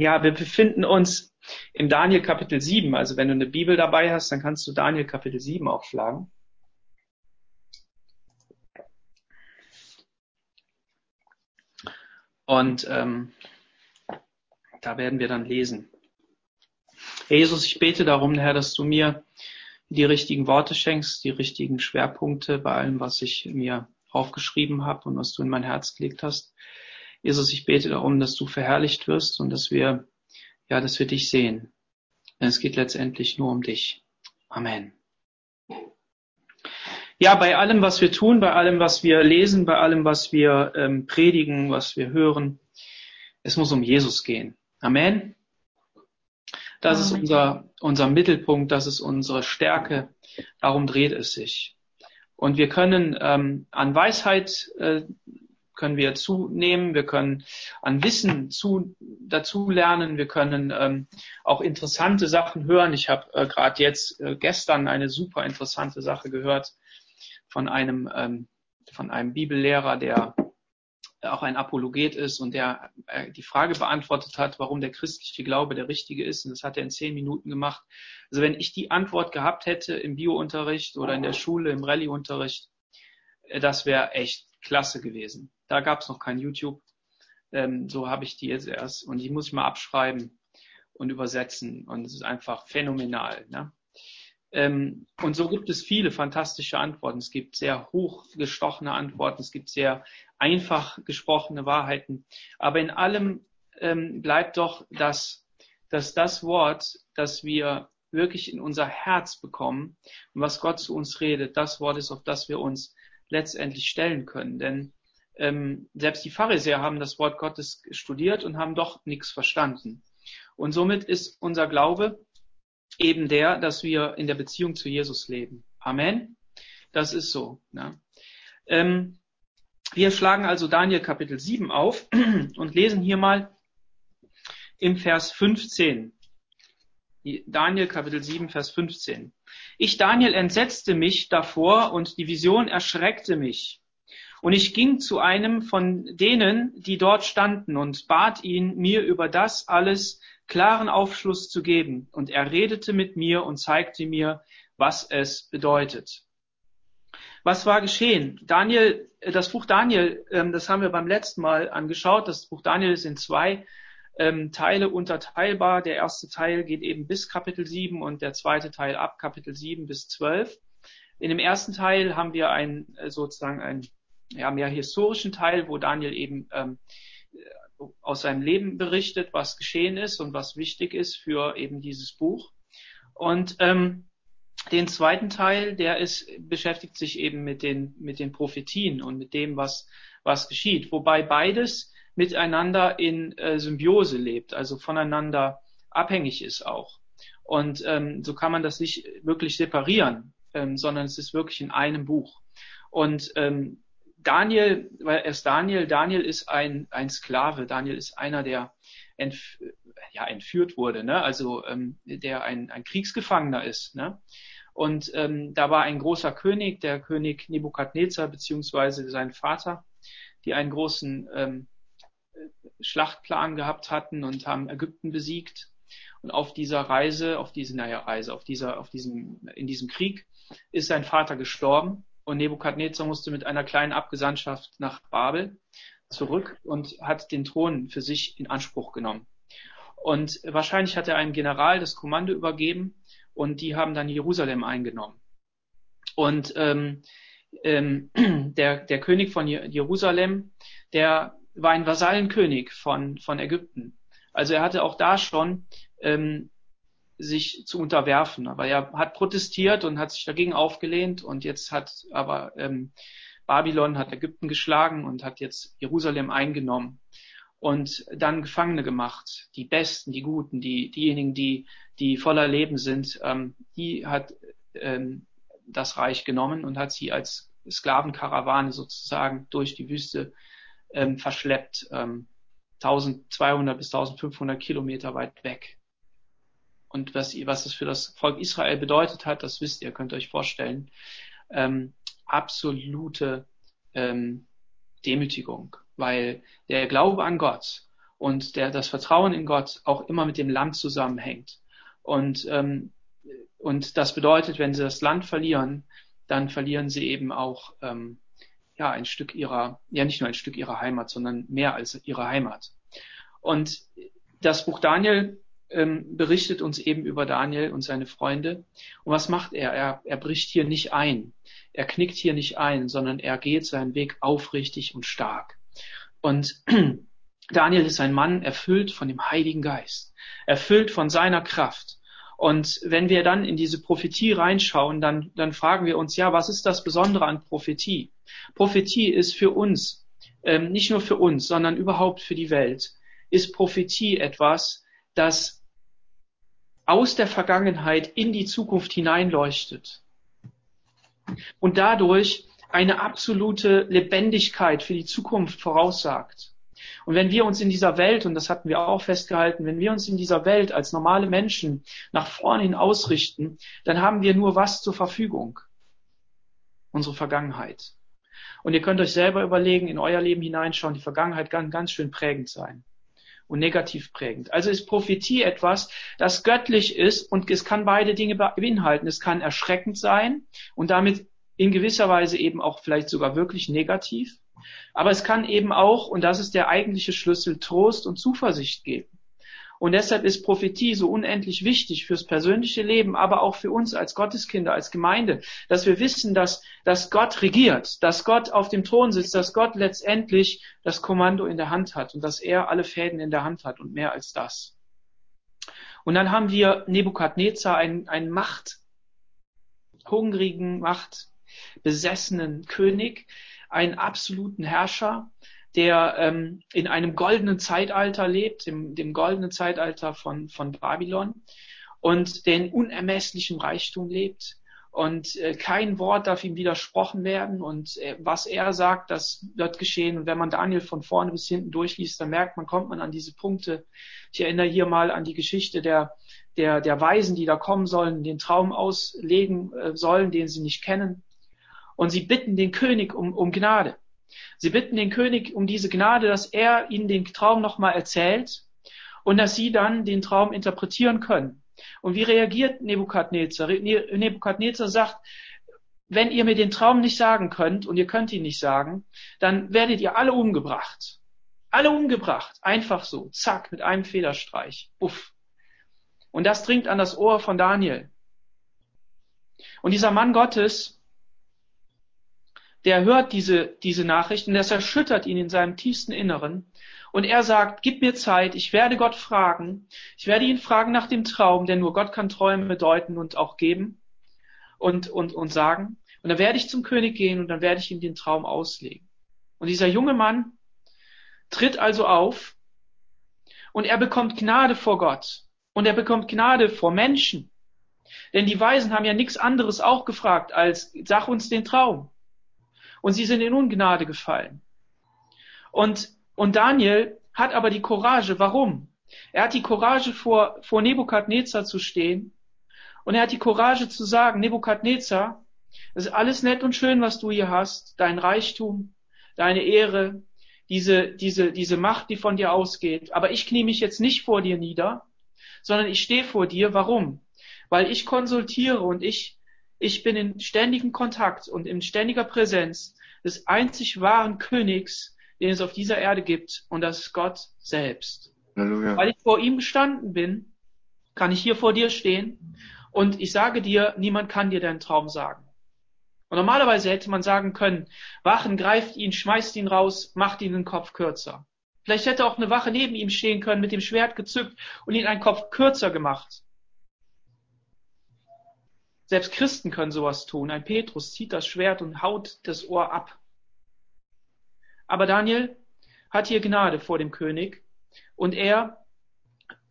Ja, wir befinden uns in Daniel Kapitel 7. Also wenn du eine Bibel dabei hast, dann kannst du Daniel Kapitel 7 aufschlagen. Und ähm, da werden wir dann lesen. Jesus, ich bete darum, Herr, dass du mir die richtigen Worte schenkst, die richtigen Schwerpunkte bei allem, was ich mir aufgeschrieben habe und was du in mein Herz gelegt hast. Jesus, ich bete darum, dass du verherrlicht wirst und dass wir, ja, dass wir dich sehen. Denn es geht letztendlich nur um dich. Amen. Ja, bei allem, was wir tun, bei allem, was wir lesen, bei allem, was wir ähm, predigen, was wir hören, es muss um Jesus gehen. Amen. Das ist unser, unser Mittelpunkt, das ist unsere Stärke. Darum dreht es sich. Und wir können ähm, an Weisheit äh, können wir zunehmen, wir können an Wissen zu, dazu lernen, wir können ähm, auch interessante Sachen hören. Ich habe äh, gerade jetzt äh, gestern eine super interessante Sache gehört von einem ähm, von einem Bibellehrer, der auch ein Apologet ist und der äh, die Frage beantwortet hat, warum der christliche Glaube der richtige ist. Und das hat er in zehn Minuten gemacht. Also wenn ich die Antwort gehabt hätte im Biounterricht oder in der Schule, im Rallyeunterricht, äh, das wäre echt klasse gewesen. Da gab es noch kein YouTube. Ähm, so habe ich die jetzt erst und die muss ich mal abschreiben und übersetzen. Und es ist einfach phänomenal. Ne? Ähm, und so gibt es viele fantastische Antworten. Es gibt sehr hochgestochene Antworten. Es gibt sehr einfach gesprochene Wahrheiten. Aber in allem ähm, bleibt doch, dass, dass das Wort, das wir wirklich in unser Herz bekommen und was Gott zu uns redet, das Wort ist, auf das wir uns letztendlich stellen können. Denn ähm, selbst die Pharisäer haben das Wort Gottes studiert und haben doch nichts verstanden. Und somit ist unser Glaube eben der, dass wir in der Beziehung zu Jesus leben. Amen. Das ist so. Ne? Ähm, wir schlagen also Daniel Kapitel 7 auf und lesen hier mal im Vers 15. Daniel Kapitel 7, Vers 15. Ich, Daniel, entsetzte mich davor und die Vision erschreckte mich. Und ich ging zu einem von denen, die dort standen und bat ihn, mir über das alles klaren Aufschluss zu geben. Und er redete mit mir und zeigte mir, was es bedeutet. Was war geschehen? Daniel, das Buch Daniel, ähm, das haben wir beim letzten Mal angeschaut. Das Buch Daniel ist in zwei ähm, Teile unterteilbar. Der erste Teil geht eben bis Kapitel 7 und der zweite Teil ab Kapitel 7 bis 12. In dem ersten Teil haben wir ein, äh, sozusagen einen ja, mehr historischen Teil, wo Daniel eben ähm, aus seinem Leben berichtet, was geschehen ist und was wichtig ist für eben dieses Buch. Und ähm, den zweiten Teil, der ist, beschäftigt sich eben mit den, mit den Prophetien und mit dem, was, was geschieht. Wobei beides miteinander in äh, Symbiose lebt, also voneinander abhängig ist auch. Und ähm, so kann man das nicht wirklich separieren, ähm, sondern es ist wirklich in einem Buch. Und ähm, Daniel, weil er ist Daniel, Daniel ist ein, ein Sklave, Daniel ist einer, der entf ja, entführt wurde, ne? also ähm, der ein, ein Kriegsgefangener ist. Ne? Und ähm, da war ein großer König, der König Nebukadnezar beziehungsweise sein Vater, die einen großen ähm, Schlachtplan gehabt hatten und haben Ägypten besiegt. Und auf dieser Reise, auf diese, naja, Reise, auf dieser, auf diesem, in diesem Krieg ist sein Vater gestorben und Nebukadnezar musste mit einer kleinen Abgesandtschaft nach Babel zurück und hat den Thron für sich in Anspruch genommen. Und wahrscheinlich hat er einem General das Kommando übergeben und die haben dann Jerusalem eingenommen. Und ähm, ähm, der, der König von Jerusalem, der war ein Vasallenkönig von, von Ägypten. Also er hatte auch da schon ähm, sich zu unterwerfen. Aber er hat protestiert und hat sich dagegen aufgelehnt und jetzt hat aber ähm, Babylon hat Ägypten geschlagen und hat jetzt Jerusalem eingenommen und dann Gefangene gemacht. Die Besten, die Guten, die, diejenigen, die, die voller Leben sind, ähm, die hat ähm, das Reich genommen und hat sie als Sklavenkarawane sozusagen durch die Wüste ähm, verschleppt, ähm, 1200 bis 1500 Kilometer weit weg. Und was, was es für das Volk Israel bedeutet hat, das wisst ihr, könnt ihr euch vorstellen. Ähm, absolute ähm, Demütigung weil der Glaube an Gott und der das Vertrauen in Gott auch immer mit dem Land zusammenhängt. Und, ähm, und das bedeutet, wenn sie das Land verlieren, dann verlieren sie eben auch ähm, ja ein Stück ihrer, ja nicht nur ein Stück ihrer Heimat, sondern mehr als ihre Heimat. Und das Buch Daniel ähm, berichtet uns eben über Daniel und seine Freunde. Und was macht er? er? Er bricht hier nicht ein. Er knickt hier nicht ein, sondern er geht seinen Weg aufrichtig und stark. Und Daniel ist ein Mann erfüllt von dem Heiligen Geist, erfüllt von seiner Kraft. Und wenn wir dann in diese Prophetie reinschauen, dann, dann fragen wir uns, ja, was ist das Besondere an Prophetie? Prophetie ist für uns, ähm, nicht nur für uns, sondern überhaupt für die Welt, ist Prophetie etwas, das aus der Vergangenheit in die Zukunft hineinleuchtet und dadurch eine absolute Lebendigkeit für die Zukunft voraussagt. Und wenn wir uns in dieser Welt, und das hatten wir auch festgehalten, wenn wir uns in dieser Welt als normale Menschen nach vorne hin ausrichten, dann haben wir nur was zur Verfügung? Unsere Vergangenheit. Und ihr könnt euch selber überlegen, in euer Leben hineinschauen, die Vergangenheit kann ganz schön prägend sein und negativ prägend. Also ist Prophetie etwas, das göttlich ist und es kann beide Dinge beinhalten. Es kann erschreckend sein und damit in gewisser Weise eben auch vielleicht sogar wirklich negativ. Aber es kann eben auch, und das ist der eigentliche Schlüssel, Trost und Zuversicht geben. Und deshalb ist Prophetie so unendlich wichtig fürs persönliche Leben, aber auch für uns als Gotteskinder, als Gemeinde, dass wir wissen, dass, dass Gott regiert, dass Gott auf dem Thron sitzt, dass Gott letztendlich das Kommando in der Hand hat und dass er alle Fäden in der Hand hat und mehr als das. Und dann haben wir Nebukadnezar, einen, einen Macht, hungrigen, machtbesessenen König, einen absoluten Herrscher, der ähm, in einem goldenen Zeitalter lebt, dem, dem goldenen Zeitalter von, von Babylon und der in unermesslichem Reichtum lebt. Und äh, kein Wort darf ihm widersprochen werden. Und äh, was er sagt, das wird geschehen. Und wenn man Daniel von vorne bis hinten durchliest, dann merkt man, kommt man an diese Punkte. Ich erinnere hier mal an die Geschichte der, der, der Weisen, die da kommen sollen, den Traum auslegen äh, sollen, den sie nicht kennen. Und sie bitten den König um, um Gnade. Sie bitten den König um diese Gnade, dass er ihnen den Traum nochmal erzählt und dass sie dann den Traum interpretieren können. Und wie reagiert Nebukadnezar? Nebukadnezar sagt, wenn ihr mir den Traum nicht sagen könnt und ihr könnt ihn nicht sagen, dann werdet ihr alle umgebracht. Alle umgebracht. Einfach so. Zack, mit einem Federstreich. Uff. Und das dringt an das Ohr von Daniel. Und dieser Mann Gottes der hört diese, diese Nachricht und das erschüttert ihn in seinem tiefsten Inneren. Und er sagt, gib mir Zeit, ich werde Gott fragen, ich werde ihn fragen nach dem Traum, denn nur Gott kann Träume bedeuten und auch geben und, und, und sagen. Und dann werde ich zum König gehen und dann werde ich ihm den Traum auslegen. Und dieser junge Mann tritt also auf und er bekommt Gnade vor Gott und er bekommt Gnade vor Menschen. Denn die Weisen haben ja nichts anderes auch gefragt als, sag uns den Traum und sie sind in Ungnade gefallen. Und, und Daniel hat aber die Courage. Warum? Er hat die Courage vor, vor Nebukadnezar zu stehen und er hat die Courage zu sagen, Nebukadnezar, das ist alles nett und schön, was du hier hast, dein Reichtum, deine Ehre, diese, diese, diese Macht, die von dir ausgeht. Aber ich knie mich jetzt nicht vor dir nieder, sondern ich stehe vor dir. Warum? Weil ich konsultiere und ich ich bin in ständigem Kontakt und in ständiger Präsenz des einzig wahren Königs, den es auf dieser Erde gibt, und das ist Gott selbst. Halleluja. Weil ich vor ihm gestanden bin, kann ich hier vor dir stehen und ich sage dir, niemand kann dir deinen Traum sagen. Und normalerweise hätte man sagen können, Wachen greift ihn, schmeißt ihn raus, macht ihn den Kopf kürzer. Vielleicht hätte auch eine Wache neben ihm stehen können, mit dem Schwert gezückt und ihn einen Kopf kürzer gemacht. Selbst Christen können sowas tun. Ein Petrus zieht das Schwert und haut das Ohr ab. Aber Daniel hat hier Gnade vor dem König und er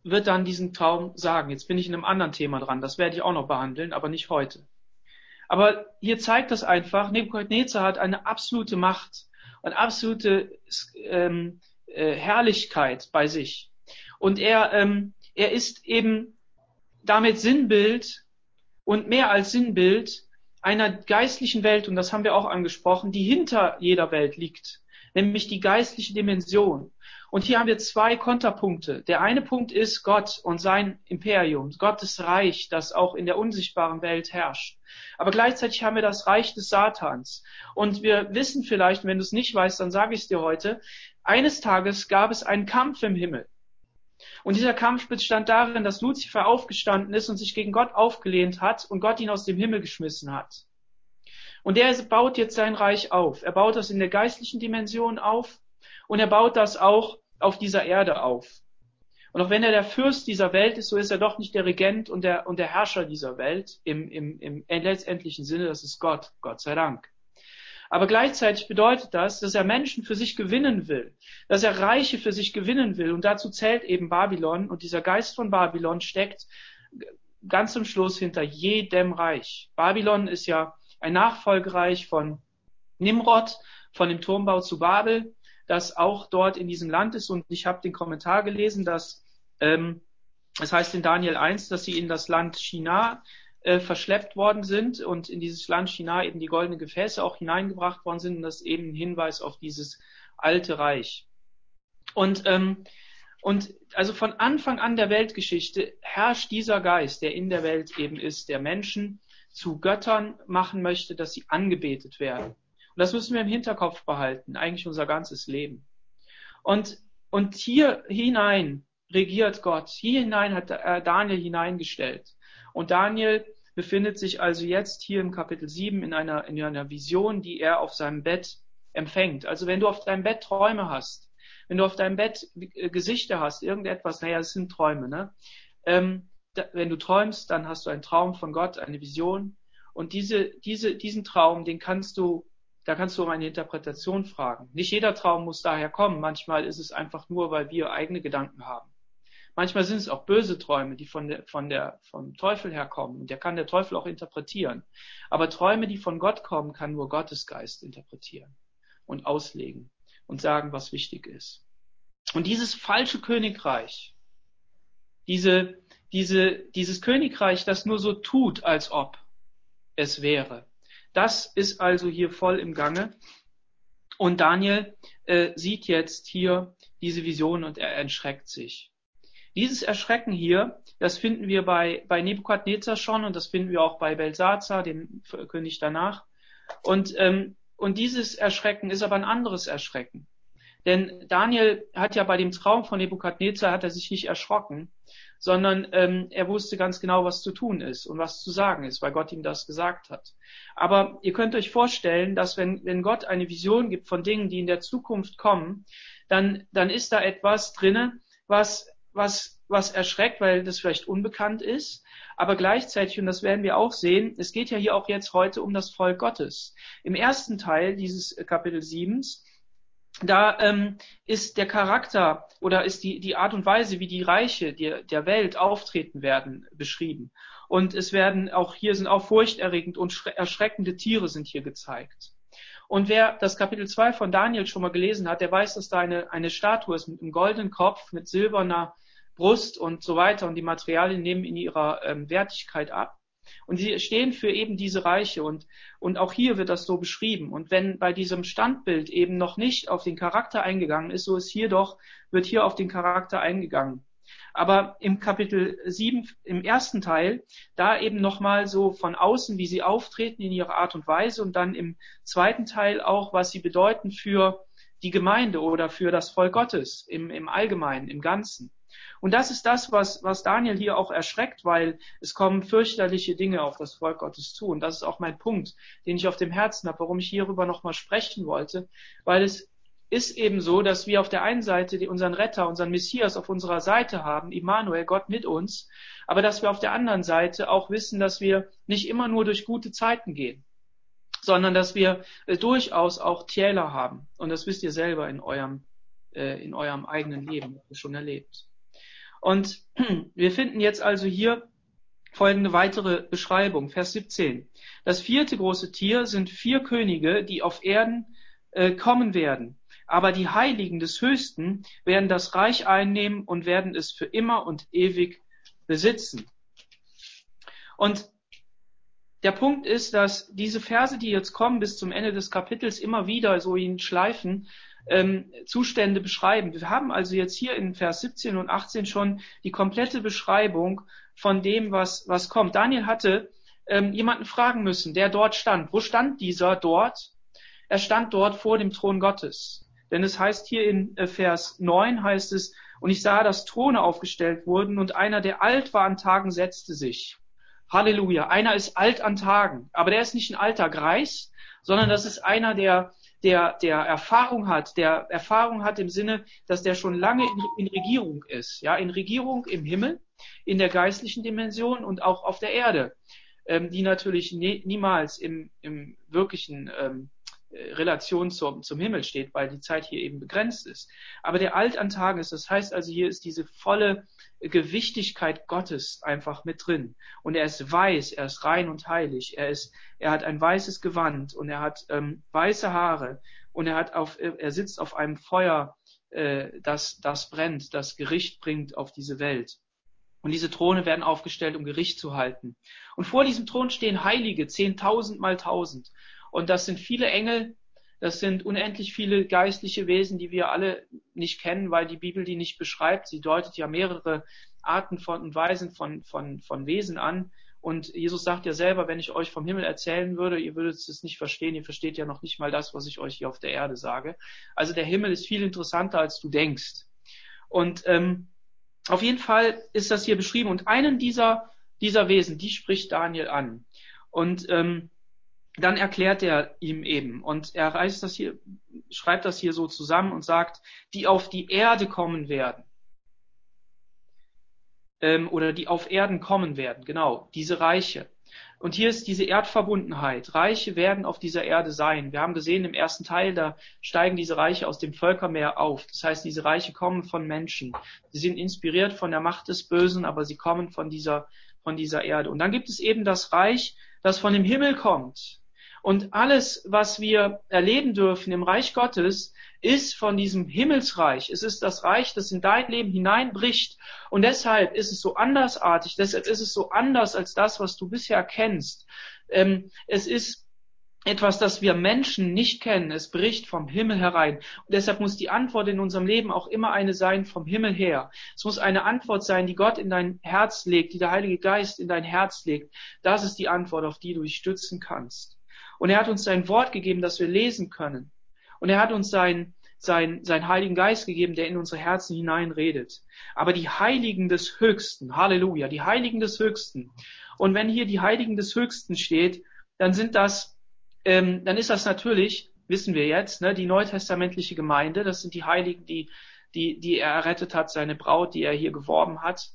wird dann diesen Traum sagen. Jetzt bin ich in einem anderen Thema dran, das werde ich auch noch behandeln, aber nicht heute. Aber hier zeigt das einfach, Nebuchadnezzar hat eine absolute Macht und absolute ähm, äh, Herrlichkeit bei sich. Und er, ähm, er ist eben damit Sinnbild und mehr als Sinnbild einer geistlichen Welt, und das haben wir auch angesprochen, die hinter jeder Welt liegt. nämlich die geistliche Dimension. Und hier haben wir zwei Konterpunkte. Der eine Punkt ist Gott und sein Imperium, Gottes Reich, das auch in der unsichtbaren Welt herrscht. Aber gleichzeitig haben wir das Reich des Satans. Und wir wissen vielleicht, wenn du es nicht weißt, dann sage ich es dir heute, eines Tages gab es einen Kampf im Himmel. Und dieser Kampf bestand darin, dass Luzifer aufgestanden ist und sich gegen Gott aufgelehnt hat und Gott ihn aus dem Himmel geschmissen hat. Und er baut jetzt sein Reich auf. Er baut das in der geistlichen Dimension auf und er baut das auch auf dieser Erde auf. Und auch wenn er der Fürst dieser Welt ist, so ist er doch nicht der Regent und der, und der Herrscher dieser Welt im, im, im letztendlichen Sinne, das ist Gott, Gott sei Dank. Aber gleichzeitig bedeutet das, dass er Menschen für sich gewinnen will, dass er Reiche für sich gewinnen will. Und dazu zählt eben Babylon. Und dieser Geist von Babylon steckt ganz zum Schluss hinter jedem Reich. Babylon ist ja ein Nachfolgereich von Nimrod, von dem Turmbau zu Babel, das auch dort in diesem Land ist. Und ich habe den Kommentar gelesen, dass ähm, es heißt in Daniel 1, dass sie in das Land China äh, verschleppt worden sind und in dieses Land China eben die goldenen Gefäße auch hineingebracht worden sind. Und das ist eben ein Hinweis auf dieses alte Reich. Und, ähm, und also von Anfang an der Weltgeschichte herrscht dieser Geist, der in der Welt eben ist, der Menschen zu Göttern machen möchte, dass sie angebetet werden. Und das müssen wir im Hinterkopf behalten, eigentlich unser ganzes Leben. Und, und hier hinein regiert Gott. Hier hinein hat Daniel hineingestellt. Und Daniel befindet sich also jetzt hier im Kapitel 7 in einer, in einer Vision, die er auf seinem Bett empfängt. Also wenn du auf deinem Bett Träume hast, wenn du auf deinem Bett äh, Gesichter hast, irgendetwas, naja, es sind Träume, ne? Ähm, wenn du träumst, dann hast du einen Traum von Gott, eine Vision. Und diese, diese, diesen Traum, den kannst du, da kannst du um eine Interpretation fragen. Nicht jeder Traum muss daher kommen. Manchmal ist es einfach nur, weil wir eigene Gedanken haben. Manchmal sind es auch böse Träume, die von der, von der, vom Teufel herkommen. Und der kann der Teufel auch interpretieren. Aber Träume, die von Gott kommen, kann nur Gottes Geist interpretieren und auslegen und sagen, was wichtig ist. Und dieses falsche Königreich, diese, diese, dieses Königreich, das nur so tut, als ob es wäre. Das ist also hier voll im Gange. Und Daniel äh, sieht jetzt hier diese Vision und er erschreckt sich. Dieses Erschrecken hier, das finden wir bei, bei Nebukadnezar schon und das finden wir auch bei Belsazar, dem König danach. Und, ähm, und dieses Erschrecken ist aber ein anderes Erschrecken. Denn Daniel hat ja bei dem Traum von Nebukadnezar hat er sich nicht erschrocken, sondern ähm, er wusste ganz genau, was zu tun ist und was zu sagen ist, weil Gott ihm das gesagt hat. Aber ihr könnt euch vorstellen, dass wenn, wenn Gott eine Vision gibt von Dingen, die in der Zukunft kommen, dann, dann ist da etwas drinne, was, was, was erschreckt, weil das vielleicht unbekannt ist. Aber gleichzeitig, und das werden wir auch sehen, es geht ja hier auch jetzt heute um das Volk Gottes. Im ersten Teil dieses Kapitel 7 da ähm, ist der Charakter oder ist die, die Art und Weise, wie die Reiche der, der Welt auftreten werden, beschrieben. Und es werden auch hier sind auch furchterregend und erschreckende Tiere sind hier gezeigt. Und wer das Kapitel 2 von Daniel schon mal gelesen hat, der weiß, dass da eine, eine Statue ist mit einem goldenen Kopf, mit silberner Brust und so weiter. Und die Materialien nehmen in ihrer ähm, Wertigkeit ab. Und sie stehen für eben diese Reiche und, und auch hier wird das so beschrieben. Und wenn bei diesem Standbild eben noch nicht auf den Charakter eingegangen ist, so ist hier doch, wird hier auf den Charakter eingegangen. Aber im Kapitel 7, im ersten Teil, da eben nochmal so von außen, wie sie auftreten in ihrer Art und Weise und dann im zweiten Teil auch, was sie bedeuten für die Gemeinde oder für das Volk Gottes im, im Allgemeinen, im Ganzen. Und das ist das, was, was Daniel hier auch erschreckt, weil es kommen fürchterliche Dinge auf das Volk Gottes zu. Und das ist auch mein Punkt, den ich auf dem Herzen habe, warum ich hierüber nochmal sprechen wollte, weil es ist eben so, dass wir auf der einen Seite unseren Retter, unseren Messias auf unserer Seite haben, Immanuel, Gott mit uns, aber dass wir auf der anderen Seite auch wissen, dass wir nicht immer nur durch gute Zeiten gehen, sondern dass wir äh, durchaus auch Täler haben. Und das wisst ihr selber in eurem, äh, in eurem eigenen Leben, schon erlebt. Und wir finden jetzt also hier folgende weitere Beschreibung, Vers 17. Das vierte große Tier sind vier Könige, die auf Erden äh, kommen werden. Aber die Heiligen des Höchsten werden das Reich einnehmen und werden es für immer und ewig besitzen. Und der Punkt ist, dass diese Verse, die jetzt kommen bis zum Ende des Kapitels, immer wieder so ihn schleifen, ähm, Zustände beschreiben. Wir haben also jetzt hier in Vers 17 und 18 schon die komplette Beschreibung von dem, was, was kommt. Daniel hatte ähm, jemanden fragen müssen, der dort stand. Wo stand dieser dort? Er stand dort vor dem Thron Gottes. Denn es heißt hier in äh, Vers 9 heißt es, und ich sah, dass Throne aufgestellt wurden und einer, der alt war an Tagen, setzte sich. Halleluja. Einer ist alt an Tagen, aber der ist nicht ein alter Greis, sondern das ist einer, der, der, der Erfahrung hat, der Erfahrung hat im Sinne, dass der schon lange in, in Regierung ist, ja, in Regierung im Himmel, in der geistlichen Dimension und auch auf der Erde, ähm, die natürlich nie, niemals im, im wirklichen ähm, Relation zum, zum Himmel steht, weil die Zeit hier eben begrenzt ist. Aber der Alt an Tagen ist, das heißt also, hier ist diese volle Gewichtigkeit Gottes einfach mit drin. Und er ist weiß, er ist rein und heilig, er ist, er hat ein weißes Gewand und er hat ähm, weiße Haare und er hat auf, er sitzt auf einem Feuer, äh, das, das brennt, das Gericht bringt auf diese Welt. Und diese Throne werden aufgestellt, um Gericht zu halten. Und vor diesem Thron stehen Heilige, zehntausend mal tausend. Und das sind viele Engel, das sind unendlich viele geistliche Wesen, die wir alle nicht kennen, weil die Bibel die nicht beschreibt. Sie deutet ja mehrere Arten von und Weisen von, von, von Wesen an. Und Jesus sagt ja selber, wenn ich euch vom Himmel erzählen würde, ihr würdet es nicht verstehen, ihr versteht ja noch nicht mal das, was ich euch hier auf der Erde sage. Also der Himmel ist viel interessanter, als du denkst. Und ähm, auf jeden Fall ist das hier beschrieben. Und einen dieser, dieser Wesen, die spricht Daniel an. Und ähm, dann erklärt er ihm eben und er reißt das hier, schreibt das hier so zusammen und sagt, die auf die Erde kommen werden. Ähm, oder die auf Erden kommen werden, genau, diese Reiche. Und hier ist diese Erdverbundenheit. Reiche werden auf dieser Erde sein. Wir haben gesehen im ersten Teil, da steigen diese Reiche aus dem Völkermeer auf. Das heißt, diese Reiche kommen von Menschen. Sie sind inspiriert von der Macht des Bösen, aber sie kommen von dieser, von dieser Erde. Und dann gibt es eben das Reich, das von dem Himmel kommt. Und alles, was wir erleben dürfen im Reich Gottes, ist von diesem Himmelsreich. Es ist das Reich, das in dein Leben hineinbricht. Und deshalb ist es so andersartig, deshalb ist es so anders als das, was du bisher kennst. Ähm, es ist etwas, das wir Menschen nicht kennen. Es bricht vom Himmel herein. Und deshalb muss die Antwort in unserem Leben auch immer eine sein vom Himmel her. Es muss eine Antwort sein, die Gott in dein Herz legt, die der Heilige Geist in dein Herz legt. Das ist die Antwort, auf die du dich stützen kannst. Und er hat uns sein Wort gegeben, das wir lesen können. Und er hat uns sein, sein, sein Heiligen Geist gegeben, der in unsere Herzen hineinredet. Aber die Heiligen des Höchsten, Halleluja, die Heiligen des Höchsten. Und wenn hier die Heiligen des Höchsten steht, dann sind das, ähm, dann ist das natürlich, wissen wir jetzt, ne, die neutestamentliche Gemeinde. Das sind die Heiligen, die, die, die er errettet hat, seine Braut, die er hier geworben hat.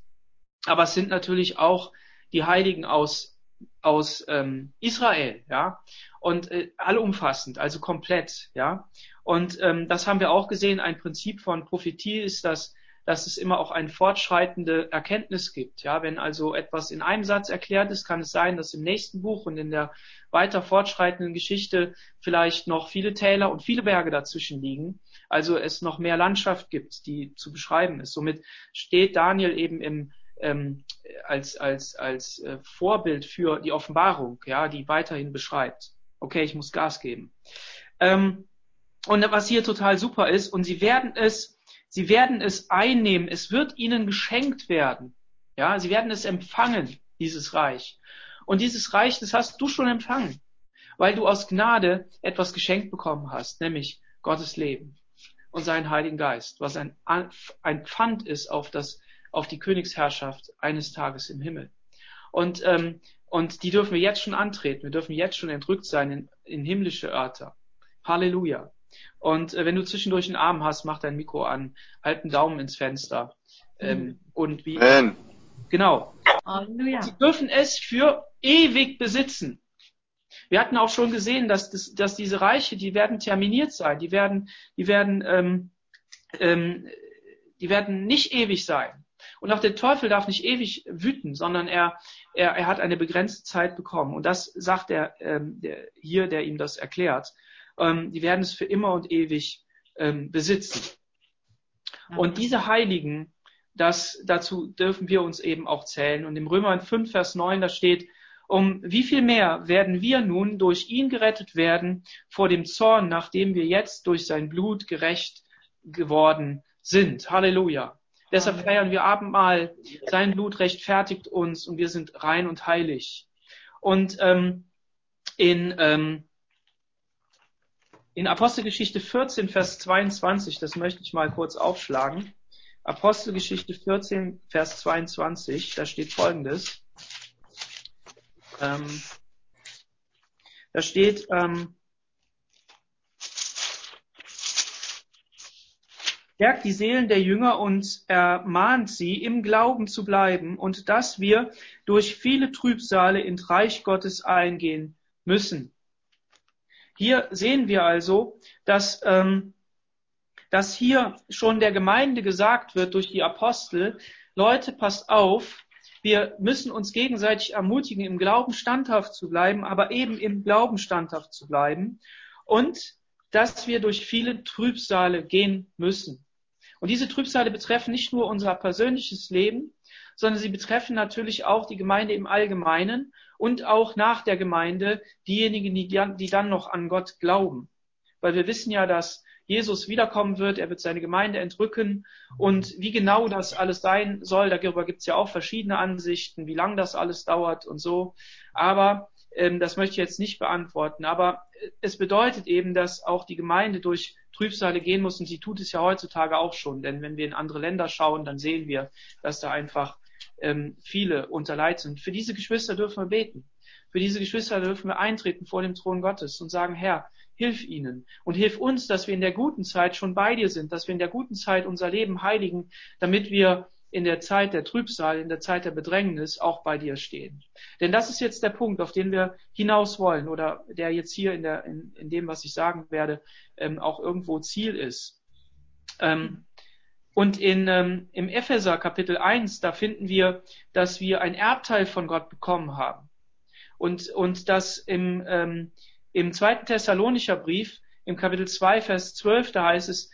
Aber es sind natürlich auch die Heiligen aus aus ähm, Israel, ja, und äh, allumfassend, also komplett, ja. Und ähm, das haben wir auch gesehen. Ein Prinzip von Prophetie ist, dass dass es immer auch eine fortschreitende Erkenntnis gibt. Ja, wenn also etwas in einem Satz erklärt ist, kann es sein, dass im nächsten Buch und in der weiter fortschreitenden Geschichte vielleicht noch viele Täler und viele Berge dazwischen liegen. Also es noch mehr Landschaft gibt, die zu beschreiben ist. Somit steht Daniel eben im ähm, als, als, als äh, Vorbild für die Offenbarung, ja, die weiterhin beschreibt. Okay, ich muss Gas geben. Ähm, und was hier total super ist, und sie werden es, sie werden es einnehmen, es wird ihnen geschenkt werden. Ja, sie werden es empfangen, dieses Reich. Und dieses Reich, das hast du schon empfangen, weil du aus Gnade etwas geschenkt bekommen hast, nämlich Gottes Leben und seinen Heiligen Geist, was ein, ein Pfand ist auf das auf die Königsherrschaft eines Tages im Himmel. Und, ähm, und die dürfen wir jetzt schon antreten. Wir dürfen jetzt schon entrückt sein in, in himmlische Örter. Halleluja. Und äh, wenn du zwischendurch einen Arm hast, mach dein Mikro an, halt einen Daumen ins Fenster. Ähm. Und wie. Man. Genau. Halleluja. Sie dürfen es für ewig besitzen. Wir hatten auch schon gesehen, dass, das, dass diese Reiche, die werden terminiert sein, die werden, die werden, ähm, ähm, die werden nicht ewig sein. Und auch der Teufel darf nicht ewig wüten, sondern er, er, er hat eine begrenzte Zeit bekommen. Und das sagt er ähm, der, hier, der ihm das erklärt. Ähm, die werden es für immer und ewig ähm, besitzen. Und diese Heiligen, das, dazu dürfen wir uns eben auch zählen. Und im Römer 5, Vers 9, da steht, Um wie viel mehr werden wir nun durch ihn gerettet werden vor dem Zorn, nachdem wir jetzt durch sein Blut gerecht geworden sind. Halleluja. Deshalb feiern wir Abendmahl. Sein Blut rechtfertigt uns und wir sind rein und heilig. Und ähm, in, ähm, in Apostelgeschichte 14, Vers 22, das möchte ich mal kurz aufschlagen. Apostelgeschichte 14, Vers 22, da steht Folgendes. Ähm, da steht, ähm, stärkt die Seelen der Jünger und ermahnt sie, im Glauben zu bleiben und dass wir durch viele Trübsale ins Reich Gottes eingehen müssen. Hier sehen wir also, dass, ähm, dass hier schon der Gemeinde gesagt wird durch die Apostel, Leute, passt auf, wir müssen uns gegenseitig ermutigen, im Glauben standhaft zu bleiben, aber eben im Glauben standhaft zu bleiben und dass wir durch viele Trübsale gehen müssen. Und diese Trübsale betreffen nicht nur unser persönliches Leben, sondern sie betreffen natürlich auch die Gemeinde im Allgemeinen und auch nach der Gemeinde diejenigen, die, dann noch an Gott glauben. Weil wir wissen ja, dass Jesus wiederkommen wird, er wird seine Gemeinde entrücken und wie genau das alles sein soll, darüber gibt es ja auch verschiedene Ansichten, wie lang das alles dauert und so. Aber ähm, das möchte ich jetzt nicht beantworten. Aber äh, es bedeutet eben, dass auch die Gemeinde durch Trübsale gehen muss und sie tut es ja heutzutage auch schon. Denn wenn wir in andere Länder schauen, dann sehen wir, dass da einfach ähm, viele unter Leid sind. Für diese Geschwister dürfen wir beten. Für diese Geschwister dürfen wir eintreten vor dem Thron Gottes und sagen, Herr, Hilf ihnen und hilf uns, dass wir in der guten Zeit schon bei dir sind, dass wir in der guten Zeit unser Leben heiligen, damit wir in der Zeit der Trübsal, in der Zeit der Bedrängnis auch bei dir stehen. Denn das ist jetzt der Punkt, auf den wir hinaus wollen oder der jetzt hier in, der, in, in dem, was ich sagen werde, ähm, auch irgendwo Ziel ist. Ähm, und in, ähm, im Epheser Kapitel 1, da finden wir, dass wir ein Erbteil von Gott bekommen haben. Und, und dass im, ähm, im zweiten Thessalonischer Brief, im Kapitel 2, Vers 12, da heißt es,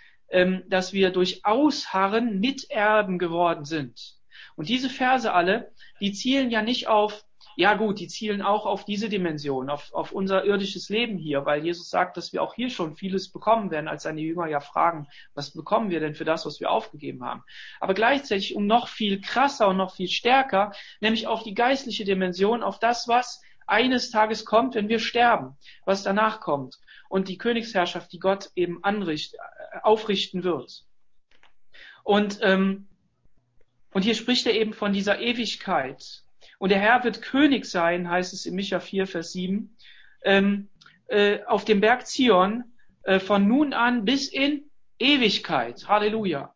dass wir durch Ausharren Miterben geworden sind. Und diese Verse alle, die zielen ja nicht auf, ja gut, die zielen auch auf diese Dimension, auf, auf unser irdisches Leben hier, weil Jesus sagt, dass wir auch hier schon vieles bekommen werden, als seine Jünger ja fragen, was bekommen wir denn für das, was wir aufgegeben haben. Aber gleichzeitig um noch viel krasser und noch viel stärker, nämlich auf die geistliche Dimension, auf das, was eines Tages kommt, wenn wir sterben, was danach kommt und die Königsherrschaft, die Gott eben anricht, äh, aufrichten wird. Und, ähm, und hier spricht er eben von dieser Ewigkeit. Und der Herr wird König sein, heißt es in Micha 4, Vers 7, ähm, äh, auf dem Berg Zion äh, von nun an bis in Ewigkeit. Halleluja.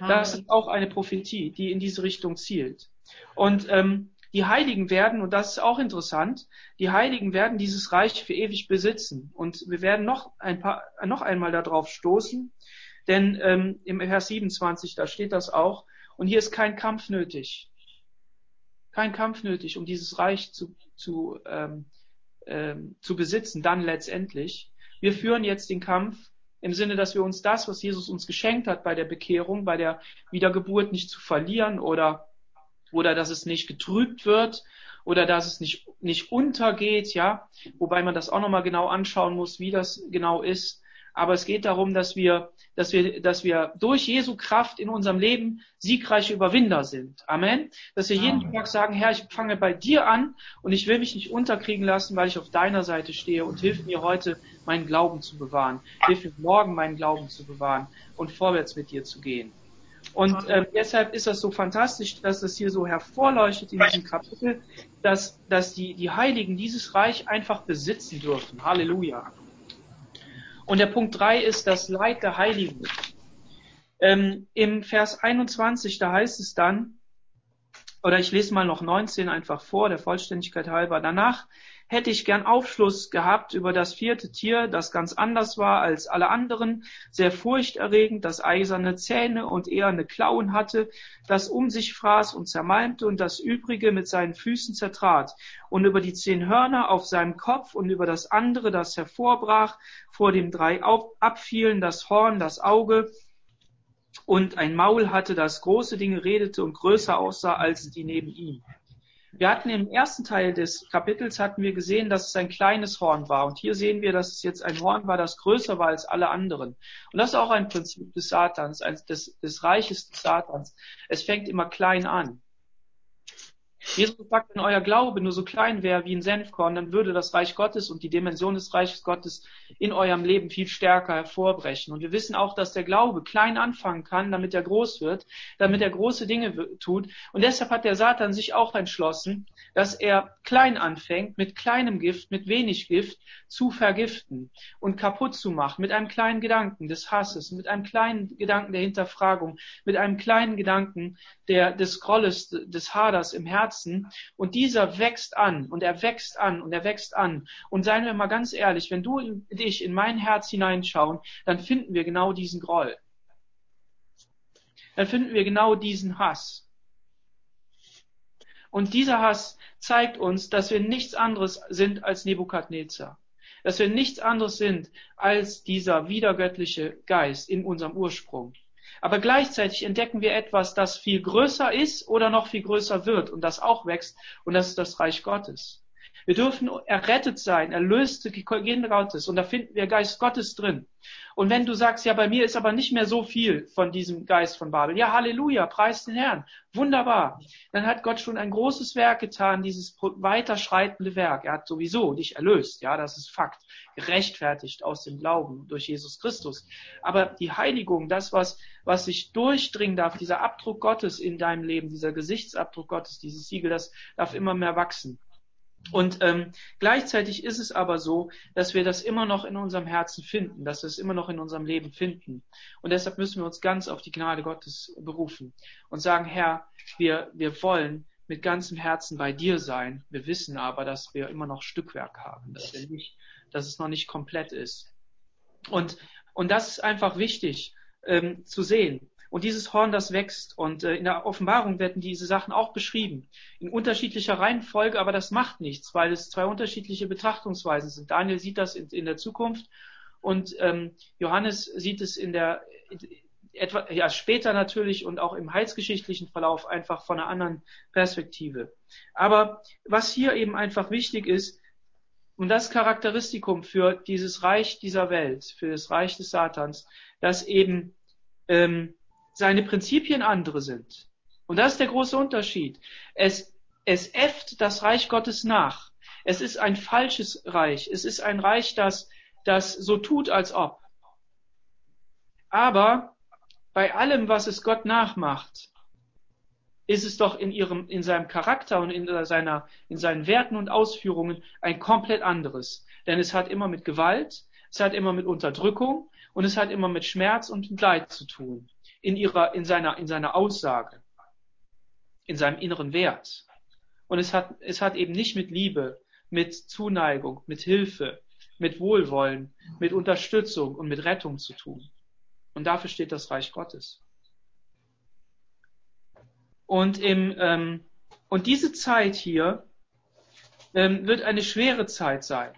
Das ist auch eine Prophetie, die in diese Richtung zielt. Und ähm, die Heiligen werden, und das ist auch interessant, die Heiligen werden dieses Reich für ewig besitzen. Und wir werden noch ein paar, noch einmal darauf stoßen, denn ähm, im Vers 27, da steht das auch, und hier ist kein Kampf nötig. Kein Kampf nötig, um dieses Reich zu, zu, ähm, ähm, zu besitzen, dann letztendlich. Wir führen jetzt den Kampf im Sinne, dass wir uns das, was Jesus uns geschenkt hat bei der Bekehrung, bei der Wiedergeburt nicht zu verlieren oder oder dass es nicht getrübt wird oder dass es nicht, nicht untergeht, ja, wobei man das auch nochmal genau anschauen muss, wie das genau ist. Aber es geht darum, dass wir, dass wir, dass wir durch Jesu Kraft in unserem Leben siegreiche Überwinder sind. Amen. Dass wir jeden Tag sagen, Herr, ich fange bei dir an und ich will mich nicht unterkriegen lassen, weil ich auf deiner Seite stehe und hilf mir heute, meinen Glauben zu bewahren. Hilf mir morgen, meinen Glauben zu bewahren und vorwärts mit dir zu gehen. Und äh, deshalb ist das so fantastisch, dass das hier so hervorleuchtet in diesem Kapitel, dass, dass die, die Heiligen dieses Reich einfach besitzen dürfen. Halleluja. Und der Punkt drei ist das Leid der Heiligen. Ähm, Im Vers 21, da heißt es dann, oder ich lese mal noch 19 einfach vor, der Vollständigkeit halber. Danach hätte ich gern Aufschluss gehabt über das vierte Tier, das ganz anders war als alle anderen, sehr furchterregend, das eiserne Zähne und eherne Klauen hatte, das um sich fraß und zermalmte und das übrige mit seinen Füßen zertrat und über die zehn Hörner auf seinem Kopf und über das andere, das hervorbrach, vor dem drei abfielen, das Horn, das Auge, und ein Maul hatte, das große Dinge redete und größer aussah als die neben ihm. Wir hatten im ersten Teil des Kapitels hatten wir gesehen, dass es ein kleines Horn war. Und hier sehen wir, dass es jetzt ein Horn war, das größer war als alle anderen. Und das ist auch ein Prinzip des Satans, des, des Reiches des Satans. Es fängt immer klein an. Jesus sagt, wenn euer Glaube nur so klein wäre wie ein Senfkorn, dann würde das Reich Gottes und die Dimension des Reiches Gottes in eurem Leben viel stärker hervorbrechen. Und wir wissen auch, dass der Glaube klein anfangen kann, damit er groß wird, damit er große Dinge tut. Und deshalb hat der Satan sich auch entschlossen, dass er klein anfängt, mit kleinem Gift, mit wenig Gift zu vergiften und kaputt zu machen, mit einem kleinen Gedanken des Hasses, mit einem kleinen Gedanken der Hinterfragung, mit einem kleinen Gedanken der, des Grolles, des Haders im Herzen Herzen und dieser wächst an und er wächst an und er wächst an. Und seien wir mal ganz ehrlich, wenn du dich in mein Herz hineinschauen, dann finden wir genau diesen Groll. Dann finden wir genau diesen Hass. Und dieser Hass zeigt uns, dass wir nichts anderes sind als Nebukadnezar. Dass wir nichts anderes sind als dieser wiedergöttliche Geist in unserem Ursprung. Aber gleichzeitig entdecken wir etwas, das viel größer ist oder noch viel größer wird und das auch wächst, und das ist das Reich Gottes. Wir dürfen errettet sein, erlöste Kinder Gottes, und da finden wir Geist Gottes drin. Und wenn du sagst, ja, bei mir ist aber nicht mehr so viel von diesem Geist von Babel, ja, Halleluja, preis den Herrn, wunderbar. Dann hat Gott schon ein großes Werk getan, dieses weiterschreitende Werk. Er hat sowieso dich erlöst, ja, das ist Fakt, gerechtfertigt aus dem Glauben durch Jesus Christus. Aber die Heiligung, das, was, was sich durchdringen darf, dieser Abdruck Gottes in deinem Leben, dieser Gesichtsabdruck Gottes, dieses Siegel, das darf immer mehr wachsen. Und ähm, gleichzeitig ist es aber so, dass wir das immer noch in unserem Herzen finden, dass wir es immer noch in unserem Leben finden. Und deshalb müssen wir uns ganz auf die Gnade Gottes berufen und sagen, Herr, wir, wir wollen mit ganzem Herzen bei dir sein. Wir wissen aber, dass wir immer noch Stückwerk haben, dass, wir nicht, dass es noch nicht komplett ist. Und, und das ist einfach wichtig ähm, zu sehen. Und dieses Horn, das wächst. Und äh, in der Offenbarung werden diese Sachen auch beschrieben. In unterschiedlicher Reihenfolge, aber das macht nichts, weil es zwei unterschiedliche Betrachtungsweisen sind. Daniel sieht das in, in der Zukunft und ähm, Johannes sieht es in der etwa ja später natürlich und auch im heilsgeschichtlichen Verlauf einfach von einer anderen Perspektive. Aber was hier eben einfach wichtig ist, und das Charakteristikum für dieses Reich dieser Welt, für das Reich des Satans, dass eben ähm, seine Prinzipien andere sind. Und das ist der große Unterschied. Es, es äfft das Reich Gottes nach. Es ist ein falsches Reich. Es ist ein Reich, das, das so tut, als ob. Aber bei allem, was es Gott nachmacht, ist es doch in ihrem, in seinem Charakter und in seiner, in seinen Werten und Ausführungen ein komplett anderes. Denn es hat immer mit Gewalt, es hat immer mit Unterdrückung und es hat immer mit Schmerz und mit Leid zu tun in ihrer, in seiner, in seiner Aussage, in seinem inneren Wert. Und es hat, es hat eben nicht mit Liebe, mit Zuneigung, mit Hilfe, mit Wohlwollen, mit Unterstützung und mit Rettung zu tun. Und dafür steht das Reich Gottes. Und, im, ähm, und diese Zeit hier ähm, wird eine schwere Zeit sein.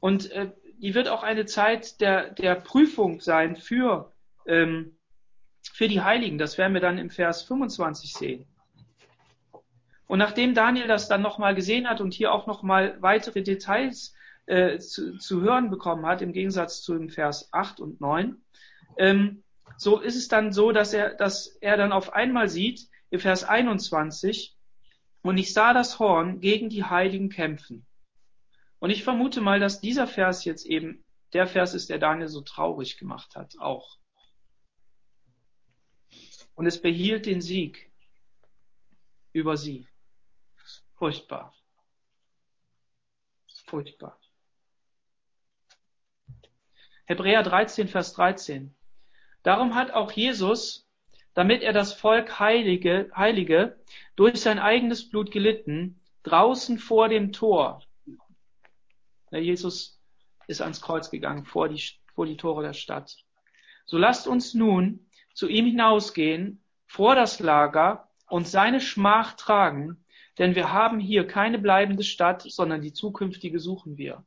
Und äh, die wird auch eine Zeit der, der Prüfung sein für ähm, für die Heiligen. Das werden wir dann im Vers 25 sehen. Und nachdem Daniel das dann nochmal gesehen hat und hier auch nochmal weitere Details äh, zu, zu hören bekommen hat, im Gegensatz zu dem Vers 8 und 9, ähm, so ist es dann so, dass er, dass er dann auf einmal sieht, im Vers 21, und ich sah das Horn gegen die Heiligen kämpfen. Und ich vermute mal, dass dieser Vers jetzt eben der Vers ist, der Daniel so traurig gemacht hat, auch und es behielt den Sieg über sie. Furchtbar. Furchtbar. Hebräer 13, Vers 13. Darum hat auch Jesus, damit er das Volk heilige, heilige, durch sein eigenes Blut gelitten, draußen vor dem Tor. Jesus ist ans Kreuz gegangen, vor die, vor die Tore der Stadt. So lasst uns nun zu ihm hinausgehen vor das Lager und seine Schmach tragen, denn wir haben hier keine bleibende Stadt, sondern die zukünftige suchen wir.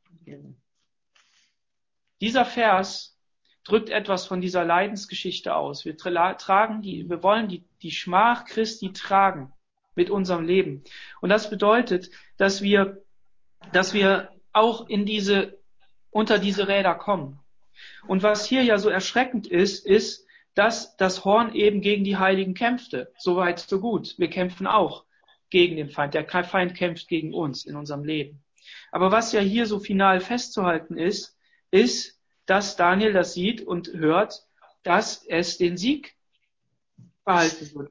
Dieser Vers drückt etwas von dieser Leidensgeschichte aus. Wir tragen die, wir wollen die, die Schmach Christi tragen. mit unserem Leben. Und das bedeutet, dass wir, dass wir auch in diese, unter diese Räder kommen. Und was hier ja so erschreckend ist, ist, dass das Horn eben gegen die Heiligen kämpfte. Soweit, so gut. Wir kämpfen auch gegen den Feind. Der Feind kämpft gegen uns in unserem Leben. Aber was ja hier so final festzuhalten ist, ist, dass Daniel das sieht und hört, dass es den Sieg behalten wird.